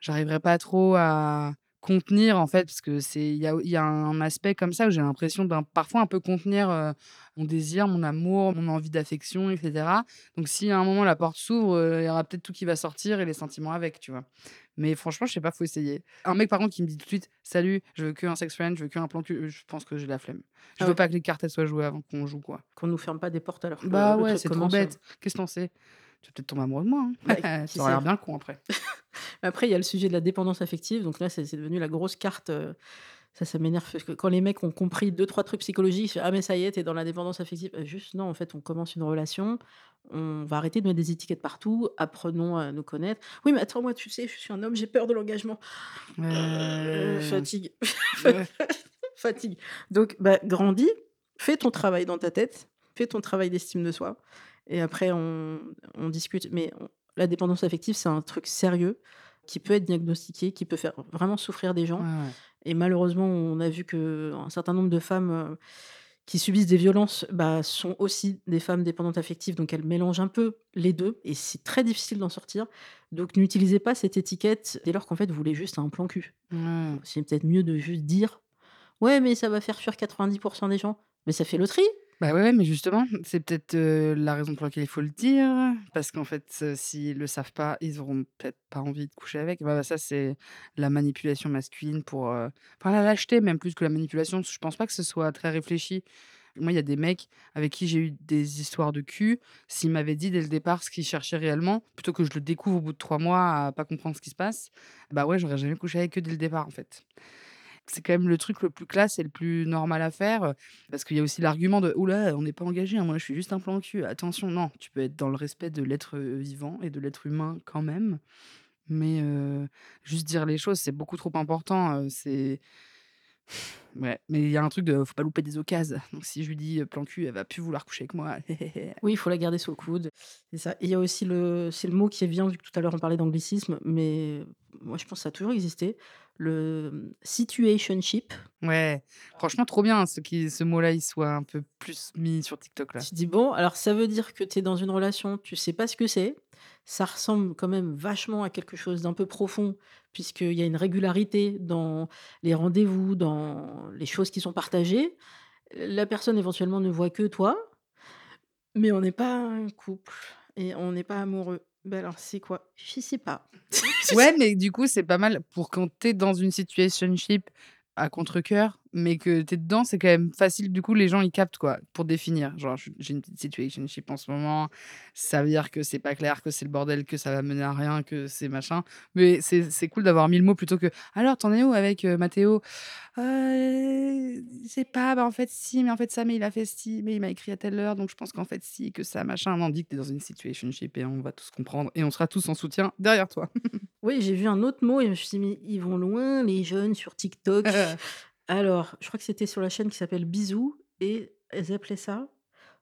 j'arriverai pas trop à contenir en fait parce que c'est il y a un aspect comme ça où j'ai l'impression d'un parfois un peu contenir, heu, mon désir, mon amour, mon envie d'affection et cetera. Donc si à un moment la porte s'ouvre, il y aura peut-être tout qui va sortir et les sentiments avec, tu vois? Mais franchement, je sais pas, faut essayer. Un mec par contre qui me dit tout de suite: «Salut, je veux qu'un sex friend, je veux qu'un plan cul», je pense que j'ai la flemme. Je
Ah
veux
ouais.
pas que les cartes elles soient jouées avant qu'on joue, quoi.
Qu'on nous ferme pas des portes alors que
Bah
le
ouais, c'est trop bête. Qu'est-ce que tu en sais? Tu vas peut-être tomber amoureux de moi,
Bah,
hein.
qui
Ça l'air
sait?
bien con après.
Après, il y a le sujet de la dépendance affective, donc là, c'est devenu la grosse carte, heu, ça, ça m'énerve parce que quand les mecs ont compris 2-3 trucs psychologiques, «Ah mais ça y est, tu es dans la dépendance affective». Heu, juste non, en fait, on commence une relation, on va arrêter de mettre des étiquettes partout, apprenons à nous connaître. «Oui, mais attends, moi, tu sais, je suis un homme, j'ai peur de l'engagement». Heu, fatigue.
ouais.
Fatigue. Donc bah, grandis, fais ton travail dans ta tête, fais ton travail d'estime de soi et après on on discute. Mais on la dépendance affective, c'est un truc sérieux qui peut être diagnostiqué, qui peut faire vraiment souffrir des
Ouais,
gens
ouais.
Et malheureusement, on a vu qu'un certain nombre de femmes, qui subissent des violences, bah, sont aussi des femmes dépendantes affectives, donc elles mélangent un peu les 2 et c'est très difficile d'en sortir. Donc n'utilisez pas cette étiquette dès lors qu'en fait, vous voulez juste un plan cul.
Ouais.
C'est peut-être mieux de juste dire: «Ouais, mais ça va faire fuir 90% des gens». Mais ça fait le tri!
Bah, ouais, mais justement, c'est peut-être, la raison pour laquelle il faut le dire, parce qu'en fait, heu, s'ils le savent pas, ils auront peut-être pas envie de coucher avec. Bah, ça, c'est la manipulation masculine pour, enfin la lâcheté même plus que la manipulation. Je pense pas que ce soit très réfléchi. Moi, il y a des mecs avec qui j'ai eu des histoires de cul, s'ils m'avaient dit dès le départ ce qu'ils cherchaient réellement, plutôt que je le découvre au bout de 3 mois à pas comprendre ce qui se passe, bah, ouais, j'aurais jamais couché avec eux dès le départ, en fait. C'est quand même le truc le plus classe et le plus normal à faire, parce qu'il y a aussi l'argument de: «Ouh là, on n'est pas engagés, hein, moi je suis juste un plan cul, attention». Non, tu peux être dans le respect de l'être, vivant et de l'être humain quand même, mais juste dire les choses, c'est beaucoup trop important, c'est ouais, mais il y a un truc de faut pas louper des occasions. Donc si je lui dis, heu: «Plan cul», elle va plus vouloir coucher avec moi.
Oui, il faut la garder sous le coude. C'est ça il y a aussi le c'est le mot qui vient, vu que tout à l'heure on parlait d'anglicisme, mais moi je pense que ça a toujours existé, le, mmh, situationship.
Ouais, franchement trop bien, ce qui ce mot-là, il soit un peu plus mis sur TikTok là.
Tu te dis: «Bon, alors ça veut dire que tu es dans une relation, tu sais pas ce que c'est». Ça ressemble quand même vachement à quelque chose d'un peu profond, puisqu'il y a une régularité dans les rendez-vous, dans les choses qui sont partagées. La personne éventuellement ne voit que toi, mais on n'est pas un couple et on n'est pas amoureux. Bah, alors c'est quoi? Je sais pas.
Ouais, mais du coup, c'est pas mal pour quand tu es dans une situationship à contrecœur, mais que tu es dedans, c'est quand même facile. Du coup, les gens, ils captent quoi, pour définir. Genre, j'ai une petite situationship en ce moment, ça veut dire que c'est pas clair, que c'est le bordel, que ça va mener à rien, que c'est machin. Mais c'est c'est cool d'avoir mis le mot plutôt que: «Alors, tu en es où avec, heu, Mathéo?» «Heu, je sais pas, bah, en fait si, mais en fait ça, mais il a fait ci, mais il m'a écrit à telle heure, donc je pense qu'en fait si, que ça, machin». Non, dis que tu es dans une situationship et on va tous comprendre et on sera tous en soutien derrière toi.
Oui, j'ai vu un autre mot et je me suis dit: «Mais ils vont loin les jeunes sur TikTok». Alors, je crois que c'était sur la chaîne qui s'appelle Bizou et elles appelaient ça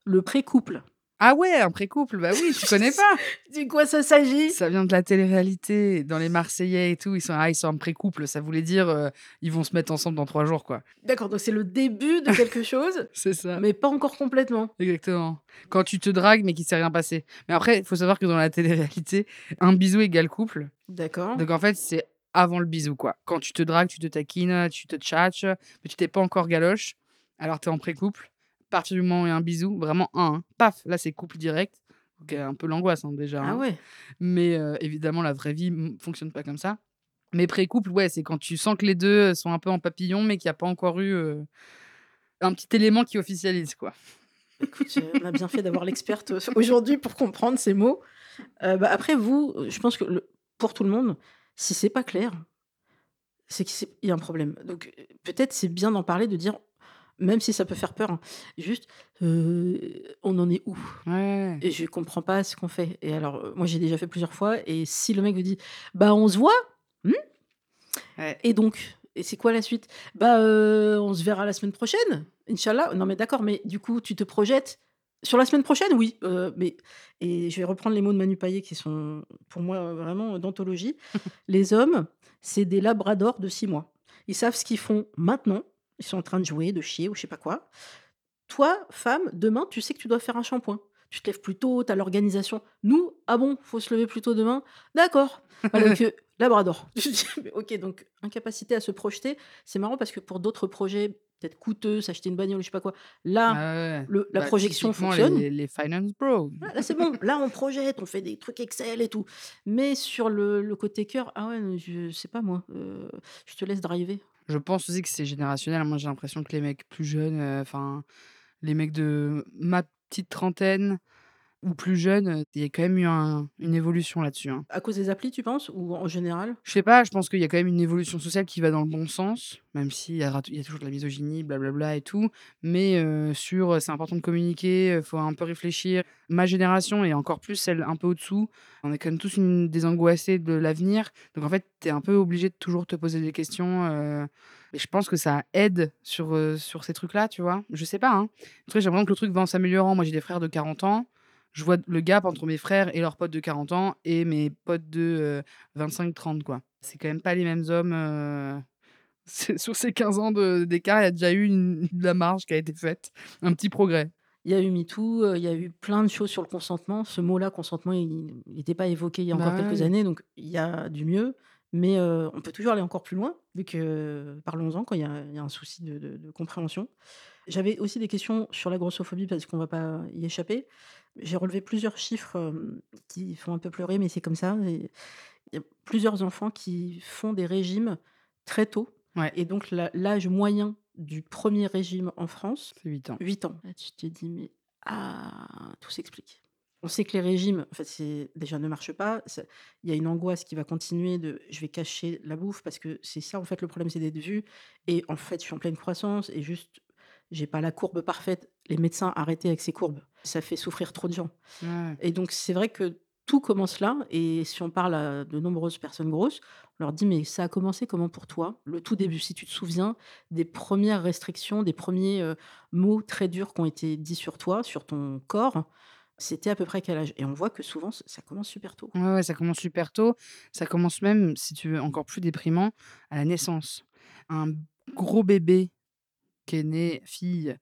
le pré-couple.
Ah ouais, un pré-couple, bah oui, tu connais pas?
De quoi ça s'agit?
Ça vient de la télé-réalité, dans les Marseillais et tout, ils sont ah, ils sont en pré-couple, ça voulait dire, heu, ils vont se mettre ensemble dans 3 jours, quoi.
D'accord, donc c'est le début de quelque chose,
C'est ça,
mais pas encore complètement.
exactement. Quand tu te dragues, mais qu'il s'est rien passé. Mais après, il faut savoir que dans la télé-réalité, un bisou égale couple.
D'accord.
Donc en fait, c'est avant le bisou, quoi. Quand tu te dragues, tu te taquines, tu te tchatches, mais tu t'es pas encore galoche, alors tu es en pré-couple. À partir du moment où il y a un bisou, vraiment un, hein, paf, là c'est couple direct. Donc un peu l'angoisse, hein, déjà,
Ah
hein.
ouais.
Mais heu, évidemment, la vraie vie, mmh, fonctionne pas comme ça. Mais pré-couple, ouais, c'est quand tu sens que les 2 sont un peu en papillon, mais qu'il y a pas encore eu, heu, un petit élément qui officialise, quoi.
Écoute, on a bien fait d'avoir l'experte, aujourd'hui pour comprendre ces mots. Bah, après vous, je pense que le pour tout le monde, si c'est pas clair, c'est qu'il y a un problème. Donc, heu, peut-être c'est bien d'en parler, de dire même si ça peut faire peur, hein, juste, heu: «On en est où?»
Ouais.
et je comprends pas ce qu'on fait et alors, heu, moi j'ai déjà fait plusieurs fois et si le mec vous dit: «Bah, on se voit?
Ouais.
Et donc? Et c'est quoi la suite? Bah, on se verra la semaine prochaine, Inch'Allah». Non mais d'accord, mais du coup tu te projettes Sur la semaine prochaine, oui, heu, mais et je vais reprendre les mots de Manu Payet qui sont pour moi, vraiment d'anthologie. Les hommes, c'est des labradors de 6 mois. Ils savent ce qu'ils font maintenant, ils sont en train de jouer, de chier ou je sais pas quoi. Toi, femme, demain, tu sais que tu dois faire un shampoing. Tu te lèves plus tôt, tu as l'organisation. Nous, ah bon, faut se lever plus tôt demain? D'accord. Voilà donc heu, labrador. Je dis: «Mais OK, donc incapacité à se projeter». C'est marrant parce que pour d'autres projets peut-être coûteux, s'acheter une bagnole je sais pas quoi, là,
Ah ouais,
le la
Bah,
projection fonctionne.
les les finance bros.
Ah là, c'est bon, là, on projette, on fait des trucs Excel et tout. Mais sur le le côté cœur, ah ouais, je sais pas moi, heu, je te laisse driver.
Je pense aussi que c'est générationnel. Moi, j'ai l'impression que les mecs plus jeunes, heu, enfin, les mecs de ma petite trentaine ou plus jeunes, heu, il y a quand même eu un une évolution là-dessus, hein.
À cause des applis, tu penses? Ou en général?
Je sais pas, je pense qu'il y a quand même une évolution sociale qui va dans le bon sens, même s'il y il y a toujours de la misogynie, blablabla et tout. Mais sur, c'est important de communiquer, heu, faut un peu réfléchir. Ma génération et encore plus celle un peu au-dessous, on est quand même tous une des angoissés de l'avenir. Donc en fait, tu es un peu obligé de toujours te poser des questions, et je pense que ça aide sur, sur ces trucs-là, tu vois? Je sais pas, hein. Après, j'ai l'impression que le truc va en s'améliorant. Moi, j'ai des frères de 40 ans. Je vois le gap entre mes frères et leurs potes de 40 ans et mes potes de, heu, 25-30, quoi. C'est quand même pas les mêmes hommes, c'est sur ces 15 ans d'écart, il y a déjà eu une de la marge qui a été faite, un petit progrès.
Il y a eu MeToo, heu, il y a eu plein de choses sur le consentement. Ce mot-là, consentement, il n'était pas évoqué il y a encore
Bah,
quelques années, donc il y a du mieux. Mais, heu, on peut toujours aller encore plus loin, vu que parlons-en quand il y a il y a un souci de de de compréhension. J'avais aussi des questions sur la grossophobie parce qu'on va pas y échapper. J'ai relevé plusieurs chiffres, qui font un peu pleurer, mais c'est comme ça il y a plusieurs enfants qui font des régimes très tôt
Ouais,
et donc l'âge moyen du premier régime en France
c'est 8 ans.
8 ans. Là, tu te dis: «Mais ah, tout s'explique». On sait que les régimes, en fait, déjà ne marchent pas. Il y a une angoisse qui va continuer de: «Je vais cacher la bouffe» parce que c'est ça, en fait, le problème, c'est d'être vu et en fait, je suis en pleine croissance et juste, j'ai pas la courbe parfaite. Les médecins, arrêtez avec ces courbes. Ça fait souffrir trop de gens et donc c'est vrai que tout commence là et si on parle à de nombreuses personnes grosses, on leur dit: «Mais ça a commencé comment pour toi?» le tout début, si tu te souviens des premières restrictions, des premiers er mots très durs qui ont été dits sur toi, sur ton corps, c'était à peu près quel âge? Et on voit que souvent ça commence super tôt.
ouais, ouais, ça commence super tôt. Ça commence même, si tu veux, encore plus déprimant, à la naissance. Un gros bébé qui est né fille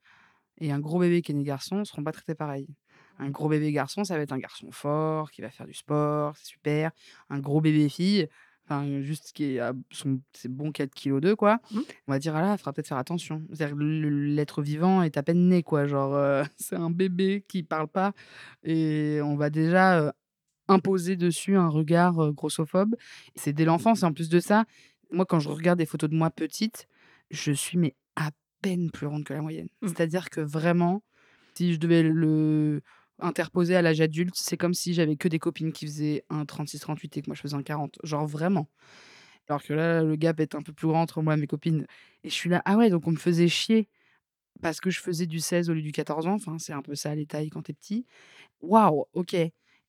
et un gros bébé qui est né garçon seront pas traités pareil. Un gros bébé garçon, ça va être un garçon fort, qui va faire du sport, c'est super. Un gros bébé fille, enfin, juste qui est à son ses bons 4 kilogrammes 2 quoi,
Mmh.
on va dire: «Ah là, il faudra peut-être faire attention». C'est-à-dire l'être vivant est à peine né quoi, genre, heu, c'est un bébé qui parle pas et on va déjà, heu, imposer dessus un regard, grossophobe. C'est dès l'enfance et en plus de ça, moi quand je regarde des photos de moi petite, je suis mais à peine plus ronde que la moyenne.
Mmh.
C'est-à-dire que vraiment, si je devais le interposer à l'âge adulte, c'est comme si j'avais que des copines qui faisaient un 36-38 et que moi je faisais un 40, genre vraiment. Alors que là, le gap est un peu plus grand entre moi et mes copines et je suis là: «Ah ouais, donc on me faisait chier parce que je faisais du 16 au lieu du 14 ans». Enfin, c'est un peu ça les tailles quand tu es petit. Waouh, OK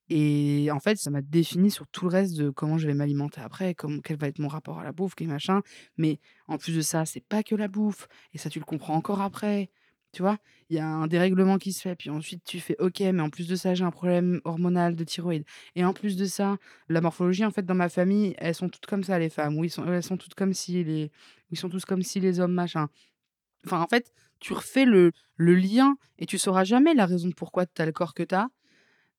et en fait, ça m'a défini sur tout le reste de comment je vais m'alimenter après, comme quel va être mon rapport à la bouffe, quel machin. Mais en plus de ça, c'est pas que la bouffe et ça, tu le comprends encore après. Tu vois? Il y a un dérèglement qui se fait, puis ensuite tu fais: «OK, mais en plus de ça, j'ai un problème hormonal de thyroïde et en plus de ça, la morphologie, en fait, dans ma famille, elles sont toutes comme ça les femmes, ou sont elles sont toutes comme ci, les ils sont tous comme ci les hommes, machin». Enfin, en fait, tu refais le le lien et tu sauras jamais la raison de pourquoi tu as le corps que tu as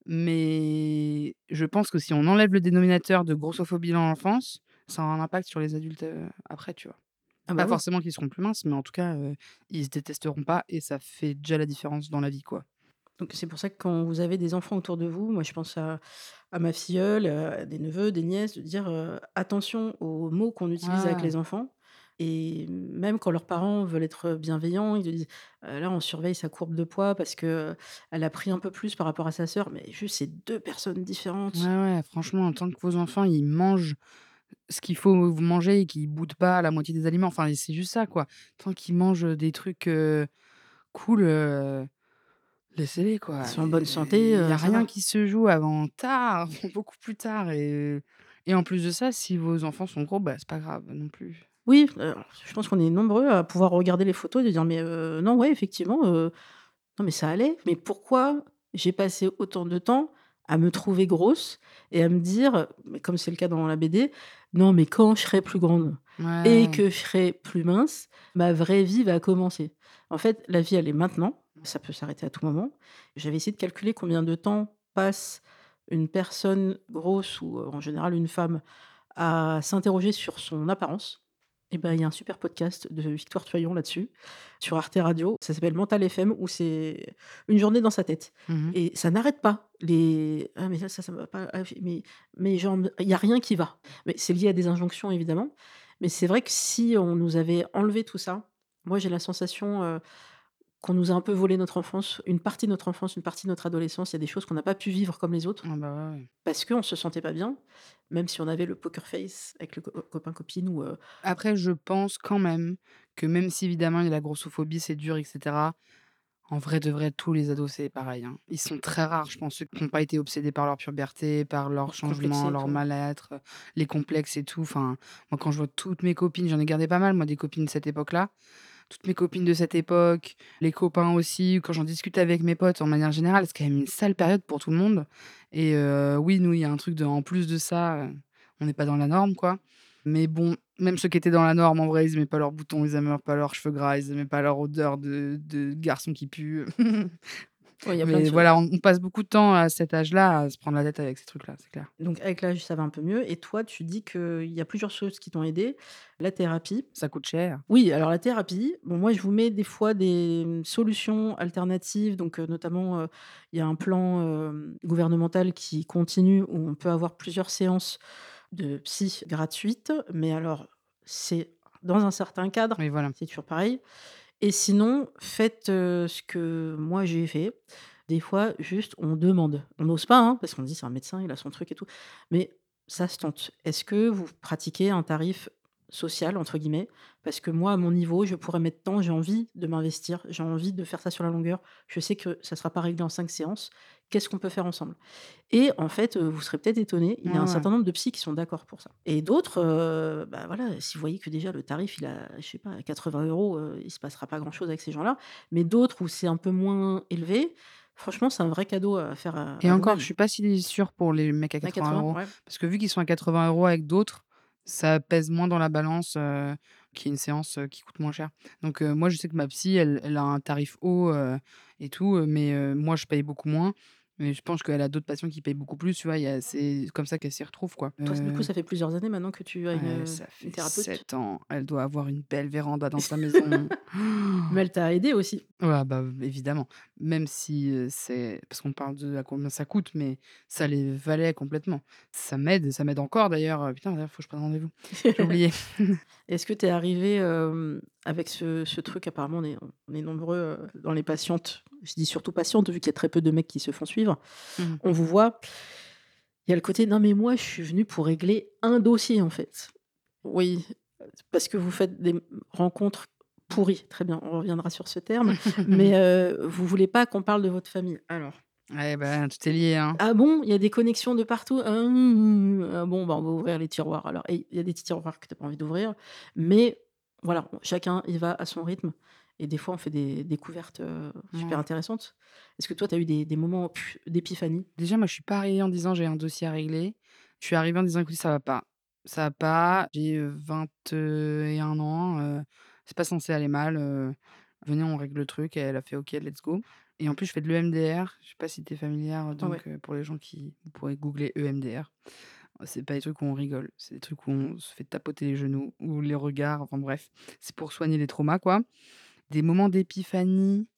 mais je pense que si on enlève le dénominateur de grossophobie dans l'enfance, ça aura un impact sur les adultes, après, tu vois?
Ah bah
Pas
oui.
forcément qu'ils seront plus minces, mais en tout cas, heu, ils se détesteront pas et ça fait déjà la différence dans la vie, quoi.
Donc c'est pour ça que quand vous avez des enfants autour de vous, moi je pense à à ma filleule, à des neveux, des nièces, de dire, «Attention aux mots qu'on utilise avec
Ah!
les enfants» et même quand leurs parents veulent être bienveillants, ils te disent: «Heu, là on surveille sa courbe de poids parce que, elle a pris un peu plus par rapport à sa sœur», mais juste c'est 2 personnes
Ouais,
différentes.
ouais, franchement, tant que vos enfants, ils mangent ce qu'il faut vous manger et qu'ils boudent pas la moitié des aliments, enfin, c'est juste ça, quoi. Tant qu'ils mangent, des trucs, cool, Laissez-les
Ils
quoi,
sont en bonne santé,
il y a rien
va.
qui se joue avant tard, beaucoup plus tard et et en plus de ça, si vos enfants sont gros, bah, c'est pas grave non plus.
Oui, heu, je pense qu'on est nombreux à pouvoir regarder les photos et de dire: «Mais heu, non, ouais, effectivement, heu» Non, mais ça allait. Mais pourquoi j'ai passé autant de temps à me trouver grosse et à me dire, mais comme c'est le cas dans la BD: «Non, mais quand je serai plus grande et que je serai plus mince, ma vraie vie va commencer». En fait, la vie, elle est maintenant, ça peut s'arrêter à tout moment. J'avais essayé de calculer combien de temps passe une personne grosse ou, en général une femme à s'interroger sur son apparence. Et ben, il y a un super podcast de Victoire Tuaillon là-dessus, sur Arte Radio. Ça s'appelle Mental FM où c'est une journée dans sa tête
Mmh
et ça n'arrête pas. Les «Ah mais ça, ça, va pas, ah mais jambes», il y a rien qui va. Mais c'est lié à des injonctions évidemment, mais c'est vrai que si on nous avait enlevé tout ça, moi j'ai la sensation, heu, qu'on nous a un peu volé notre enfance, une partie de notre enfance, une partie de notre adolescence. Il y a des choses qu'on n'a pas pu vivre comme les autres
Ah bah, ouais,
parce qu'on se sentait pas bien, même si on avait le poker face avec le co copain-copine ou, heu
Après, je pense quand même que même si évidemment il y a la grossophobie, c'est dur et cetera, en vrai de vrai, tous les ados, c'est pareil, hein. Ils sont très rares, je pense, ceux qui ont pas été obsédés par leur puberté, par leur changement, leur mal-être, les complexes et tout. Enfin, moi, quand je vois toutes mes copines, j'en ai gardé pas mal, moi, des copines de cette époque-là. Toutes mes copines de cette époque, les copains aussi, quand j'en discute avec mes potes, en manière générale, c'est quand même une sale période pour tout le monde et heu, oui, nous, il y a un truc de en plus de ça, heu, on n'est pas dans la norme, quoi. Mais bon, même ceux qui étaient dans la norme, en vrai, ils aimaient pas leurs boutons, ils aimaient pas leurs cheveux gras, ils aimaient pas leur odeur de de garçon qui pue.
Ouais, il y a plein de
Mais voilà, on on passe beaucoup de temps à cet âge-là à se prendre la tête avec ces trucs-là, c'est clair.
Donc avec l'âge, ça va un peu mieux et toi, tu dis qu'il y a plusieurs choses qui t'ont aidé. La thérapie.
Ça coûte cher.
Oui, alors la thérapie, bon moi je vous mets des fois des, mmh, solutions alternatives donc heu, notamment, heu, il y a un plan, hem, gouvernemental qui continue où on peut avoir plusieurs séances de psy gratuites, mais alors c'est dans un certain cadre,
Oui, voilà.
c'est toujours pareil et sinon faites, ce que moi j'ai fait. Des fois juste on demande. On n'ose pas, hein, parce qu'on dit: «C'est un médecin, il a son truc et tout», mais ça se tente. Est-ce que vous pratiquez un tarif «social» entre guillemets? Parce que moi, à mon niveau, je pourrais mettre tant, j'ai envie de m'investir, j'ai envie de faire ça sur la longueur. Je sais que ça ne sera pas réglé en 5 séances. Qu'est-ce qu'on peut faire ensemble? Et en fait, heu, vous serez peut-être étonnés, il y a un
ouais.
certain nombre de psys qui sont d'accord pour ça. Et d'autres, heu, bah, voilà, si vous voyez que déjà le tarif, il a, je sais pas, 80 €, heu, il se passera pas grand-chose avec ces gens-là. Mais d'autres où c'est un peu moins élevé, franchement, c'est un vrai cadeau à faire à
Et
à
encore, je suis pas si sûre pour les mecs à
À
80
80, €, ouais.
parce que vu qu'ils sont à 80 € avec d'autres, ça pèse moins dans la balance, y ait une séance, qui coûte moins cher. Donc moi, je sais que ma psy, elle elle a un tarif haut, et tout, mais moi, je paye beaucoup moins. Mais je pense qu'elle a d'autres patients qui payent beaucoup plus, tu vois? Il y a c'est comme ça qu'elle s'y retrouve, quoi.
Toi, du coup,
Heu,
ça fait plusieurs années maintenant que tu as une,
ouais,
heu,
ça
une
fait
thérapeute?
7 ans. Elle doit avoir une belle véranda dans sa maison.
Mais elle t'a aidé aussi?
Ouais, bah, évidemment. Même si, heu, c'est parce qu'on parle de à combien ça coûte, mais ça les valait complètement. Ça m'aide, ça m'aide encore d'ailleurs, putain, d'ailleurs, faut que je prenne rendez-vous. J'ai oublié.
Est-ce que tu es arrivée, hem, avec ce ce truc apparemment on est on est nombreux, heu, dans les patientes, je dis surtout patientes vu qu'il y a très peu de mecs qui se font suivre.
Mmh mh.
On vous voit, il y a le côté: «Non mais moi je suis venue pour régler un dossier en fait». Oui, parce que vous faites des, rencontres pourries, très bien, on reviendra sur ce terme, mais heu, vous voulez pas qu'on parle de votre famille. Alors?
Ouais, bah, tout est lié, hein.
ah bon? Il y a des connexions de partout? Ah, mmh, mmh, ah bon, bah, on va ouvrir les tiroirs alors il y a des tiroirs que tu as pas envie d'ouvrir, mais voilà, chacun y va à son rythme et des fois on fait des découvertes, heu, super intéressantes. Est-ce que toi tu as eu des des moments d'épiphanie?
Déjà, moi, je suis pas arrivée en disant: «J'ai un dossier à régler». Je suis arrivée en disant: «Écoutez, ça va pas. Ça va pas, j'ai, heu, 21 ans, heu, c'est pas censé aller mal, heu, venez, on règle le truc» et elle a fait: «OK, let's go» et en plus, je fais de l'EMDR. Je sais pas si tu es familière,
Ah ouais.
donc pour les gens qui vous pourrez googler EMDR. C'est pas des trucs où on rigole, c'est des trucs où on se fait tapoter les genoux ou les regards, enfin bref, c'est pour soigner les traumas, quoi. Des moments d'épiphanie,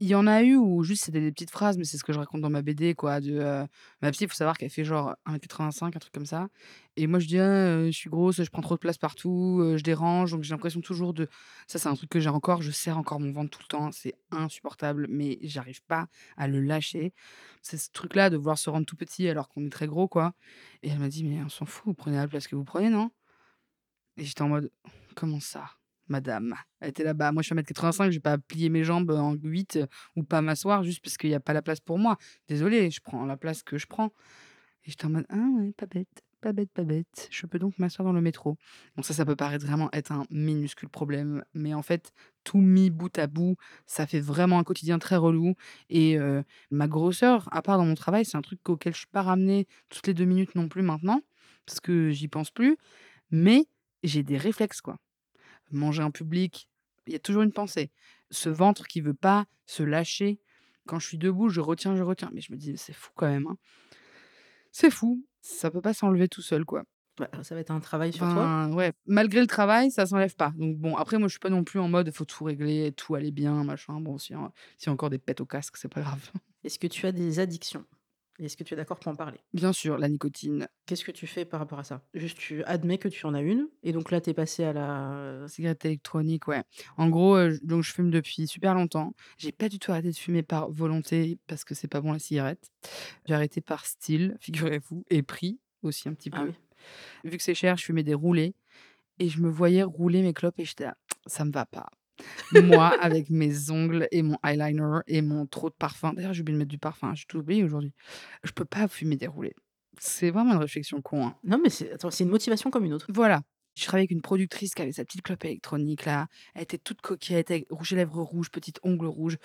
il y en a eu où juste c'était des petites phrases, mais c'est ce que je raconte dans ma BD, quoi, de, ma psy, il faut savoir qu'elle fait genre 1 m 85, un truc comme ça et moi je dis: «Ah, je suis grosse, je prends trop de place partout, je dérange», donc j'ai l'impression toujours de ça, c'est un truc que j'ai encore, je serre encore mon ventre tout le temps, c'est insupportable, mais j'arrive pas à le lâcher. C'est ce truc-là de vouloir se rendre tout petit alors qu'on est très gros, quoi et elle m'a dit: «Mais on s'en fout, vous prenez la place que vous prenez, non?» et j'étais en mode: «Comment ça, madame?» elle était là: «Bah, moi je fais 1 m 85, je vais pas plier mes jambes en 8 heu, ou pas m'asseoir juste parce qu'il y a pas la place pour moi. Désolée, je prends la place que je prends» et j'étais en mode: «Ah ouais, pas bête». Pas bête, pas bête. Je peux donc m'asseoir dans le métro. Bon ça, ça peut paraître vraiment être un minuscule problème, mais en fait, tout mis bout à bout, ça fait vraiment un quotidien très relou et heu, ma grosseur, à part dans mon travail, c'est un truc auquel je suis pas ramenée toutes les 2 minutes non plus maintenant, parce que j'y pense plus, mais j'ai des réflexes, quoi. Manger en public, il y a toujours une pensée. Ce ventre qui veut pas se lâcher. Quand je suis debout, je retiens, je retiens, mais je me dis: «C'est fou quand même, hein». C'est fou, ça peut pas s'enlever tout seul, quoi.
Bah, ça va être un travail sur toi.
Enfin, ouais, malgré le travail, ça s'enlève pas. Donc bon, après moi, je suis pas non plus en mode, il faut tout régler, tout aller bien, machin. Bon, s'il y a s'il y a encore des pètes au casque, c'est pas grave.
Est-ce que tu as des addictions? Est-ce que tu es d'accord pour en parler?
Bien sûr, la nicotine.
Qu'est-ce que tu fais par rapport à ça? Juste, tu admets que tu en as une et donc là, tu es passé à la
Cigarette électronique, ouais. En gros, heu, j donc je fume depuis super longtemps. J'ai pas du tout arrêté de fumer par volonté parce que c'est pas bon la cigarette. J'ai arrêté par style, figurez-vous et prix aussi un petit
Ah
peu.
oui.
Vu que c'est cher, je fumais des roulés et je me voyais rouler mes clopes et j'étais là: «Ça me va pas». Moi, avec mes ongles et mon eyeliner et mon trop de parfum. D'ailleurs, j'ai oublié de mettre du parfum, j'ai tout oublié aujourd'hui. Je peux pas fumer des roulés. C'est vraiment une réflexion con, hein.
Non, mais c'est attends, c'est une motivation comme une autre.
Voilà. Je travaillais avec une productrice qui avait sa petite clope électronique là. Elle était toute coquette, avec rouge à lèvres rouge, petites ongles rouges.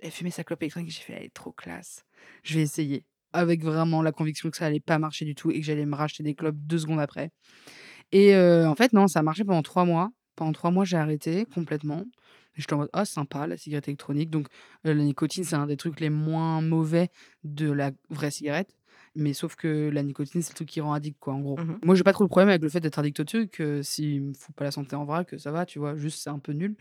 Elle fumait sa clope électronique. J'ai fait: «Elle est trop classe. Je vais essayer». Avec vraiment la conviction que ça allait pas marcher du tout et que j'allais me racheter des clopes 2 secondes après. Et heu, en fait, non, ça a marché pendant 3 mois. Pendant 3 mois, j'ai arrêté complètement. J'étais en mode: «Ah sympa la cigarette électronique». Donc heu, la nicotine, c'est un des trucs les moins mauvais de la vraie cigarette. Mais sauf que la nicotine, c'est le truc qui rend addict, quoi, en gros.
Mmh mh.
Moi, j'ai pas trop le problème avec le fait d'être addict au truc, heu, s'il me fout pas la santé en vrac, ça va, tu vois? Juste, c'est un peu nul.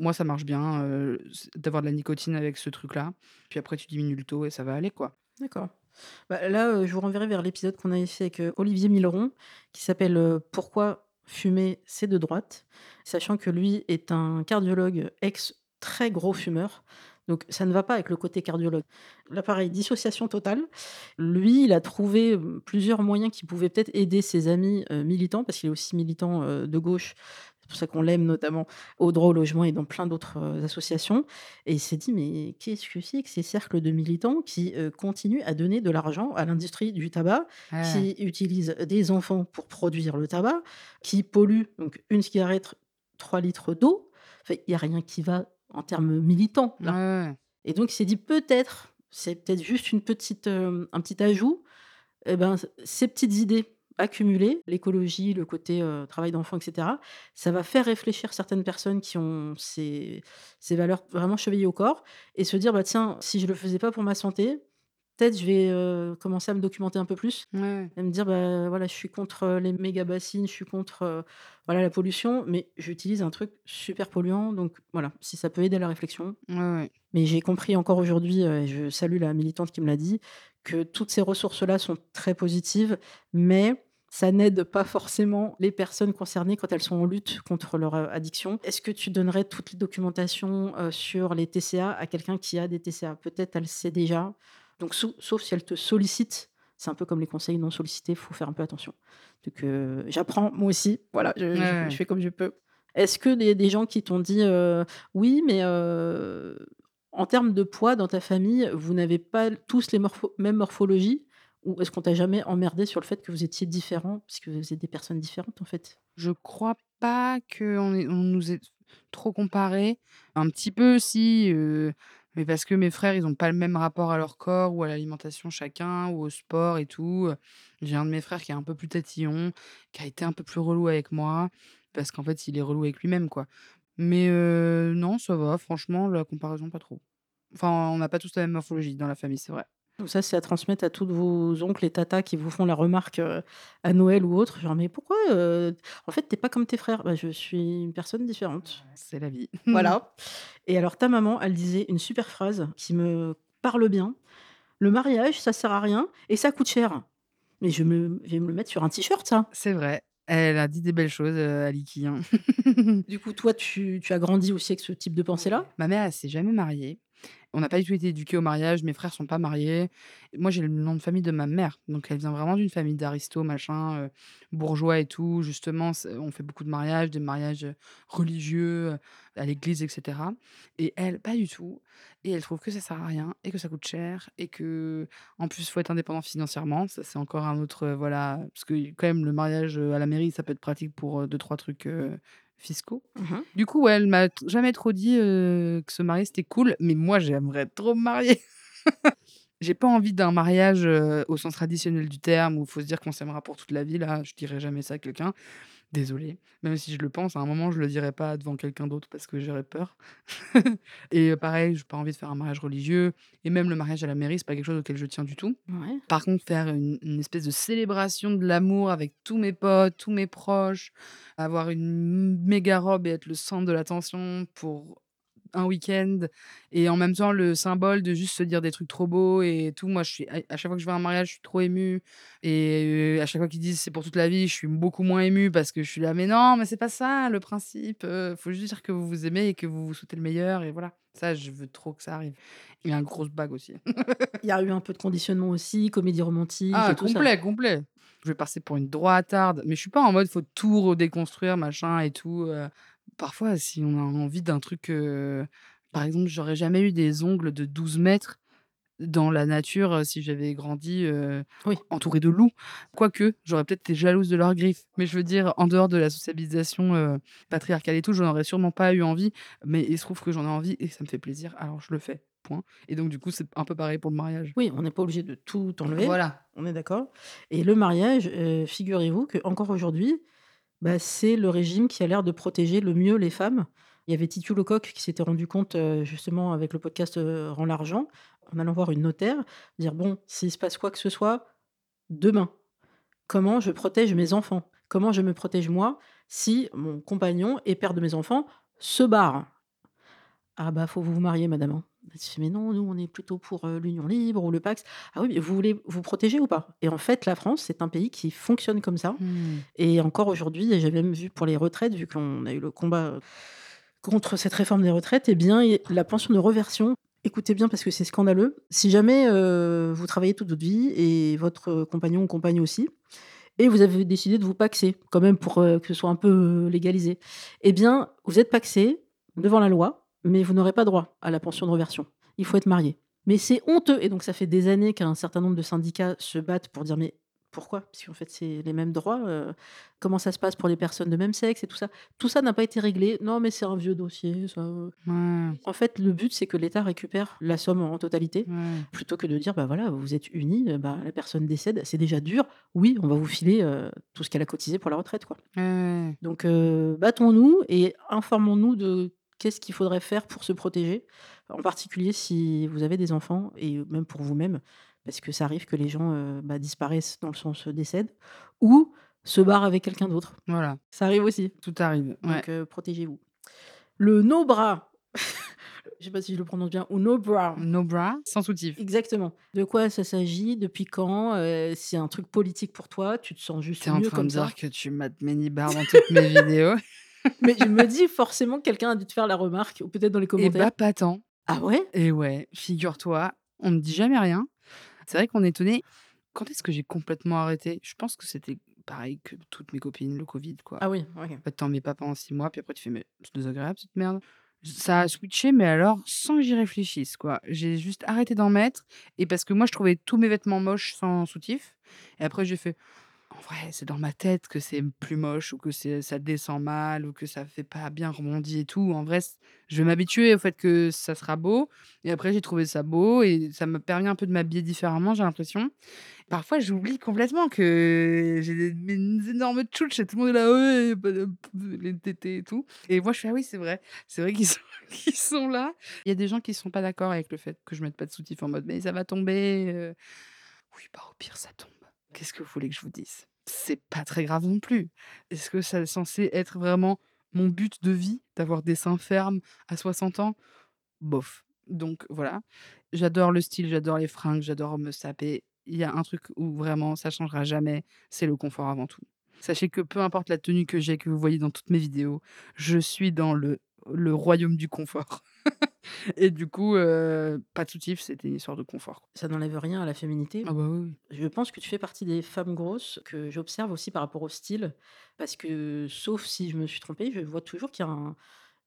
Moi, ça marche bien, heu, c d'avoir de la nicotine avec ce truc-là. Puis après, tu diminues le taux et ça va aller, quoi.
D'accord. Bah, là, heu, je vous renverrai vers l'épisode qu'on avait fait avec, Olivier Milleron qui s'appelle, «Pourquoi fumer, c'est de droite?» sachant que lui est un cardiologue ex très gros fumeur. Donc ça ne va pas avec le côté cardiologue. Là, pareil, dissociation totale. Lui, il a trouvé, hem, plusieurs moyens qui pouvaient peut-être aider ses amis, heu, militants, parce qu'il est aussi militant, heu, de gauche. C'est pour ça qu'on l'aime notamment au droit au logement et dans plein d'autres, associations. Et il s'est dit: «Mais qu'est-ce que c'est que ces cercles de militants qui, heu, continuent à donner de l'argent à l'industrie du tabac, qui utilisent des enfants pour produire le tabac, qui polluent donc une cigarette, 3 litres d'eau?» enfin, il y a rien qui va en termes militants, là. Et donc il s'est dit: «Peut-être, c'est peut-être juste une petite, hem, un petit ajout» et ben, ces petites idées accumulées, l'écologie, le côté, heu, travail d'enfant et cetera, ça va faire réfléchir certaines personnes qui ont ces ces valeurs vraiment chevillées au corps et se dire: «Bah, tiens, si je le faisais pas pour ma santé, peut-être je vais, heu, commencer à me documenter un peu plus
Ouais,
et me dire: "Bah, voilà, je suis contre, heu, les méga bassines, je suis contre, voilà, la pollution, mais j'utilise un truc super polluant, donc voilà, si ça peut aider à la réflexion».
Ouais, ouais.
Mais j'ai compris encore aujourd'hui, et je salue la militante qui me l'a dit, que toutes ces ressources-là sont très positives, mais ça n'aide pas forcément les personnes concernées quand elles sont en lutte contre leur, heu, addiction. Est-ce que tu donnerais toute les documentations, heu, sur les TCA à quelqu'un qui a des TCA? Peut-être elle sait déjà, donc sau sauf si elle te sollicite, c'est un peu comme les conseils non sollicités, il faut faire un peu attention. Donc heu, j'apprends moi aussi, voilà, je
Ouais,
je je
ouais.
fais comme je peux. Est-ce que des des gens qui t'ont dit, «Oui, mais en termes de poids dans ta famille, vous n'avez pas tous les morpho mêmes morphologies?» Ou est-ce qu'on t'a jamais emmerdé sur le fait que vous étiez différents, puisque vous êtes des personnes différentes, en fait?
Je crois pas qu'on on nous ait trop comparés. Un petit peu si, heu, mais parce que mes frères, ils ont pas le même rapport à leur corps ou à l'alimentation chacun ou au sport et tout. J'ai un de mes frères qui est un peu plus tatillon, qui a été un peu plus relou avec moi, parce qu'en fait, il est relou avec lui-même, quoi. Mais heu, non, ça va, franchement, la comparaison, pas trop. Enfin, on n'a pas tous la même morphologie dans la famille, c'est vrai.
Donc ça, c'est à transmettre à tous vos oncles et tatas qui vous font la remarque, heu, à Noël ou autre, genre: «Mais pourquoi, heu, en fait, tu es pas comme tes frères?» «Bah, je suis une personne différente».
C'est la vie.
Voilà. Et alors ta maman, elle disait une super phrase qui me parle bien: «Le mariage, ça sert à rien et ça coûte cher». Mais je me je vais me le mettre sur un t-shirt ça.
C'est vrai. Elle a dit des belles choses, heu, Aliki, hein.
Du coup, toi, tu tu as grandi aussi avec ce type de pensée-là?
Ma mère, elle s'est jamais mariée. On n'a pas du tout été éduqués au mariage, mes frères sont pas mariés. Moi, j'ai le nom de famille de ma mère, donc elle vient vraiment d'une famille d'aristos, machin, heu, bourgeois et tout. Justement, on fait beaucoup de mariages, des mariages, heu, religieux, heu à l'église et cetera et elle, pas du tout et elle trouve que ça sert à rien et que ça coûte cher et qu'en plus, il faut être indépendant financièrement. Ça, c'est encore un autre, voilà, parce que quand même le mariage, à la mairie, ça peut être pratique pour, heu, 2-3 trucs, fiscaux.
Mmh mh.
Du coup, ouais, elle m'a jamais trop dit, heu, que se marier, c'était cool, mais moi, j'aimerais trop me marier. J'ai pas envie d'un mariage, au sens traditionnel du terme où il faut se dire qu'on s'aimera pour toute la vie, là, je dirais jamais ça à quelqu'un. Désolée, même si je le pense, à un moment, je le dirais pas devant quelqu'un d'autre parce que j'aurais peur et pareil, j'ai pas envie de faire un mariage religieux et même le mariage à la mairie, c'est pas quelque chose auquel je tiens du tout.
Ouais.
Par contre, faire une une espèce de célébration de l'amour avec tous mes potes, tous mes proches, avoir une méga robe et être le centre de l'attention pour un week-end et en même temps le symbole de juste se dire des trucs trop beaux et tout. Moi, je suis à chaque fois que je vais à un mariage, je suis trop émue et heu, à chaque fois qu'ils disent: «C'est pour toute la vie», je suis beaucoup moins émue parce que je suis là: «Mais non, mais c'est pas ça le principe, heu, faut juste dire que vous vous aimez et que vous vous souhaitez le meilleur et voilà». Ça, je veux trop que ça arrive et un grosse bague aussi.
Il y a eu un peu de conditionnement aussi, comédie romantique
Ah
et tout ça?
complet, complet. Je vais passer pour une droitarde, mais je suis pas en mode faut tout redéconstruire machin et tout, heu. Parfois, si on a envie d'un truc, heu, par exemple, j'aurais jamais eu des ongles de 12 mètres dans la nature, heu, si j'avais grandi, heu,
Oui.
entourée de loups. Quoique, j'aurais peut-être été jalouse de leurs griffes, mais je veux dire, en dehors de la sociabilisation, heu, patriarcale et tout, j'en aurais sûrement pas eu envie, mais il se trouve que j'en ai envie et ça me fait plaisir, alors je le fais, point et donc du coup, c'est un peu pareil pour le mariage.
Oui, on n'est pas obligé de tout enlever,
Voilà.
on est d'accord et le mariage, heu, figurez-vous qu'encore aujourd'hui, bah, c'est le régime qui a l'air de protéger le mieux les femmes. Il y avait Titu Lecoq qui s'était rendu compte, heu, justement avec le podcast, heu, Rends l'argent, en allant voir une notaire, dire: «Bon, s'il se passe quoi que ce soit, demain, comment je protège mes enfants? Comment je me protège moi, si mon compagnon et père de mes enfants se barre?» «Ah bah, faut vous vous marier madame, hein». Elle fait: «Mais non, nous on est plutôt pour, heu, l'union libre ou le Pacs». «Ah oui, mais vous voulez vous protéger ou pas?» et en fait, la France, c'est un pays qui fonctionne comme ça
Mmh.
et encore aujourd'hui et j'ai même vu pour les retraites, vu qu'on a eu le combat, heu, contre cette réforme des retraites et bien la pension de réversion écoutez bien parce que c'est scandaleux, si jamais, heu, vous travaillez toute votre vie et votre compagnon ou compagne aussi et vous avez décidé de vous pacser, quand même pour, que ce soit un peu, légalisé et bien, vous êtes pacsés devant la loi, mais vous n'aurez pas droit à la pension de réversion. Il faut être marié. Mais c'est honteux et donc ça fait des années qu'un certain nombre de syndicats se battent pour dire: «Mais pourquoi?» puisqu'en fait, c'est les mêmes droits, heu, comment ça se passe pour les personnes de même sexe et tout ça? Tout ça n'a pas été réglé. «Non, mais c'est un vieux dossier, ça, heu».
Ouais.
En fait, le but, c'est que l'État récupère la somme en totalité,
Ouais.
plutôt que de dire: «Bah, voilà, vous êtes unis, heu, bah, la personne décède, c'est déjà dur. Oui, on va vous filer, tout ce qu'elle a cotisé pour la retraite, quoi».
Ouais.
Donc battons-nous et informons-nous de qu'est-ce qu'il faudrait faire pour se protéger, en particulier si vous avez des enfants et même pour vous-même, parce que ça arrive que les gens, heu, bah, disparaissent dans le sens, heu, décèdent ou se barrent avec quelqu'un d'autre.
Voilà.
Ça arrive aussi.
Tout arrive, ouais.
Donc heu, protégez-vous. Le no bra, je sais pas si je le prononce bien ou no bra.
No bra, sans soutif.
Exactement. De quoi ça s'agit? Depuis quand? C'est un truc politique pour toi? Tu te sens juste
Tu es en
mieux
train de
comme ça?
dire que tu mates Menibar dans toutes mes vidéos?
Mais je me dis forcément quelqu'un a dû te faire la remarque ou peut-être dans les
Et
commentaires.
bah, pas tant.
Ah ouais?
Et ouais, figure-toi, on me dit jamais rien. C'est vrai qu'on est étonnés. Quand est-ce que j'ai complètement arrêté? Je pense que c'était pareil que toutes mes copines, le covid, quoi.
Ah oui, OK.
En fait, tu en mets pas pendant 6 mois, puis après tu fais: «Mais c'est désagréable cette merde». Ça a switché, mais alors sans que j'y réfléchisse, quoi. J'ai juste arrêté d'en mettre et parce que moi, je trouvais tous mes vêtements moches sans soutif et après j'ai fait: «En vrai, c'est dans ma tête que c'est plus moche ou que ça descend mal ou que ça fait pas bien rebondi et tout. En vrai, je vais m'habituer au fait que ça sera beau» et après j'ai trouvé ça beau et ça m'a permis un peu de m'habiller différemment, j'ai l'impression. Parfois, j'oublie complètement que j'ai des mes énormes tchouches et tout le monde est là: «Ouais, les tétés et tout» et moi je fais: «Ah oui, c'est vrai, c'est vrai qu'ils sont là». Il y a des gens qui sont pas d'accord avec le fait que je mette pas de soutif en mode: «Mais ça va tomber, heu». Oui, bah, au pire, ça tombe. Qu'est-ce que vous voulez que je vous dise? C'est pas très grave non plus. Est-ce que ça est censé être vraiment mon but de vie, d'avoir des seins fermes à 60 ans? Bof. Donc voilà. J'adore le style, j'adore les fringues, j'adore me saper. Il y a un truc où vraiment ça changera jamais, c'est le confort avant tout. Sachez que peu importe la tenue que j'ai, que vous voyez dans toutes mes vidéos, je suis dans le le royaume du confort et du coup, pas de soutif, c'était une histoire de confort, quoi.
Ça n'enlève rien à la féminité.
Ah bah, oui.
Je pense que tu fais partie des femmes grosses que j'observe aussi par rapport au style, parce que, sauf si je me suis trompée, je vois toujours qu'il y a un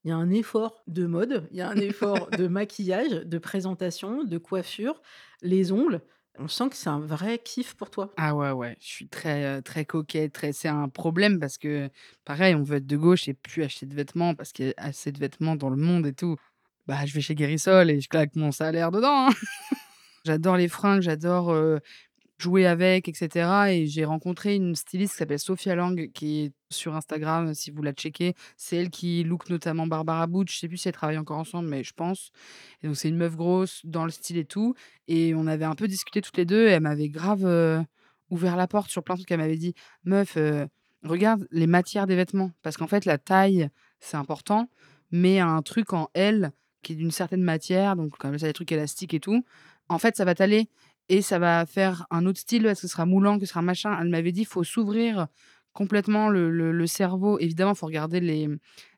il y a un effort de mode, il y a un effort de maquillage, de présentation, de coiffure, les ongles. On sent que c'est un vrai kiff pour toi.
Ah ouais, ouais, je suis très, très coquette, très c'est un problème parce que pareil, on veut être de gauche et plus acheter de vêtements parce qu'il y a assez de vêtements dans le monde et tout. Bah, je vais chez Guérisol et je claque mon salaire dedans, hein. J'adore les fringues, j'adore, heu, jouer avec et cetera et j'ai rencontré une styliste qui s'appelle Sophia Lang qui est sur Instagram, si vous la checkez. C'est elle qui look notamment Barbara Butch. Je sais plus si elles travaillent encore ensemble, mais je pense donc c'est une meuf grosse dans le style et tout et on avait un peu discuté toutes les 2 et elle m'avait grave, heu, ouvert la porte sur plein de trucs. Elle m'avait dit: «Meuf, heu, regarde les matières des vêtements» parce qu'en fait la taille, c'est important, mais un truc en L qui est d'une certaine matière, donc comme ça, des trucs élastiques et tout, en fait, ça va t'aller et ça va faire un autre style parce que ce sera moulant, que ce sera machin. Elle m'avait dit: «Faut s'ouvrir complètement le le cerveau». Évidemment, faut regarder les,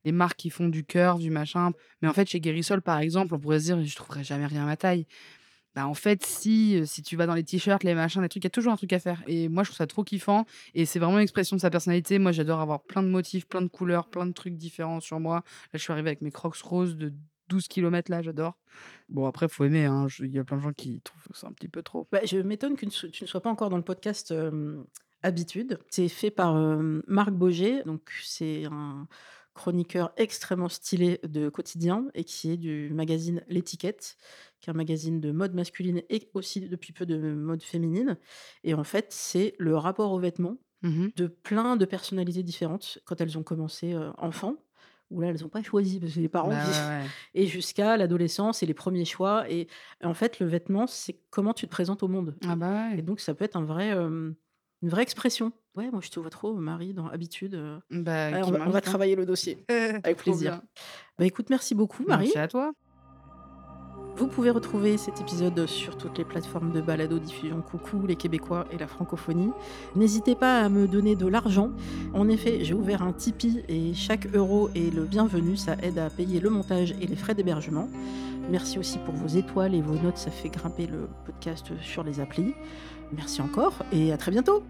les marques qui font du cœur, du machin, mais en fait, chez Guérisol, par exemple, on pourrait se dire: «Je trouverai jamais rien à ma taille». Bah, en fait, si, heu, si tu vas dans les t-shirts, les machins, les trucs, il y a toujours un truc à faire et moi, je trouve ça trop kiffant et c'est vraiment une expression de sa personnalité. Moi, j'adore avoir plein de motifs, plein de couleurs, plein de trucs différents sur moi. Là, je suis arrivée avec mes Crocs roses de 12 kilomètres là, j'adore. Bon après, faut aimer, hein, il y a plein de gens qui trouvent c'est un petit peu trop.
Bah, je m'étonne que tu ne sois pas encore dans le podcast, Habitude. C'est fait par, Marc Boger, donc c'est un chroniqueur extrêmement stylé de quotidien et qui est du magazine L'Étiquette, qui est un magazine de mode masculine et aussi depuis peu de mode féminine et en fait, c'est le rapport aux vêtements
Mmh
de plein de personnalités différentes quand elles ont commencé, heu, enfant, où là, elles ont pas choisi parce que les parents
Bah, ouais, ouais.
et jusqu'à l'adolescence et les premiers choix et en fait, le vêtement, c'est comment tu te présentes au monde
Ah bah,
et donc ça peut être un vrai, hem, une vraie expression. Ouais, moi, je te vois trop, Marie, dans Habitude, heu,
Bah,
on on va travailler le dossier avec plaisir. Bah, écoute, merci beaucoup, Marie.
Merci à toi.
Vous pouvez retrouver cet épisode sur toutes les plateformes de balado-diffusion Coucou les Québécois et la francophonie. N'hésitez pas à me donner de l'argent. En effet, j'ai ouvert un Tipeee et chaque euro est le bienvenu. Ça aide à payer le montage et les frais d'hébergement. Merci aussi pour vos étoiles et vos notes. Ça fait grimper le podcast sur les applis. Merci encore et à très bientôt.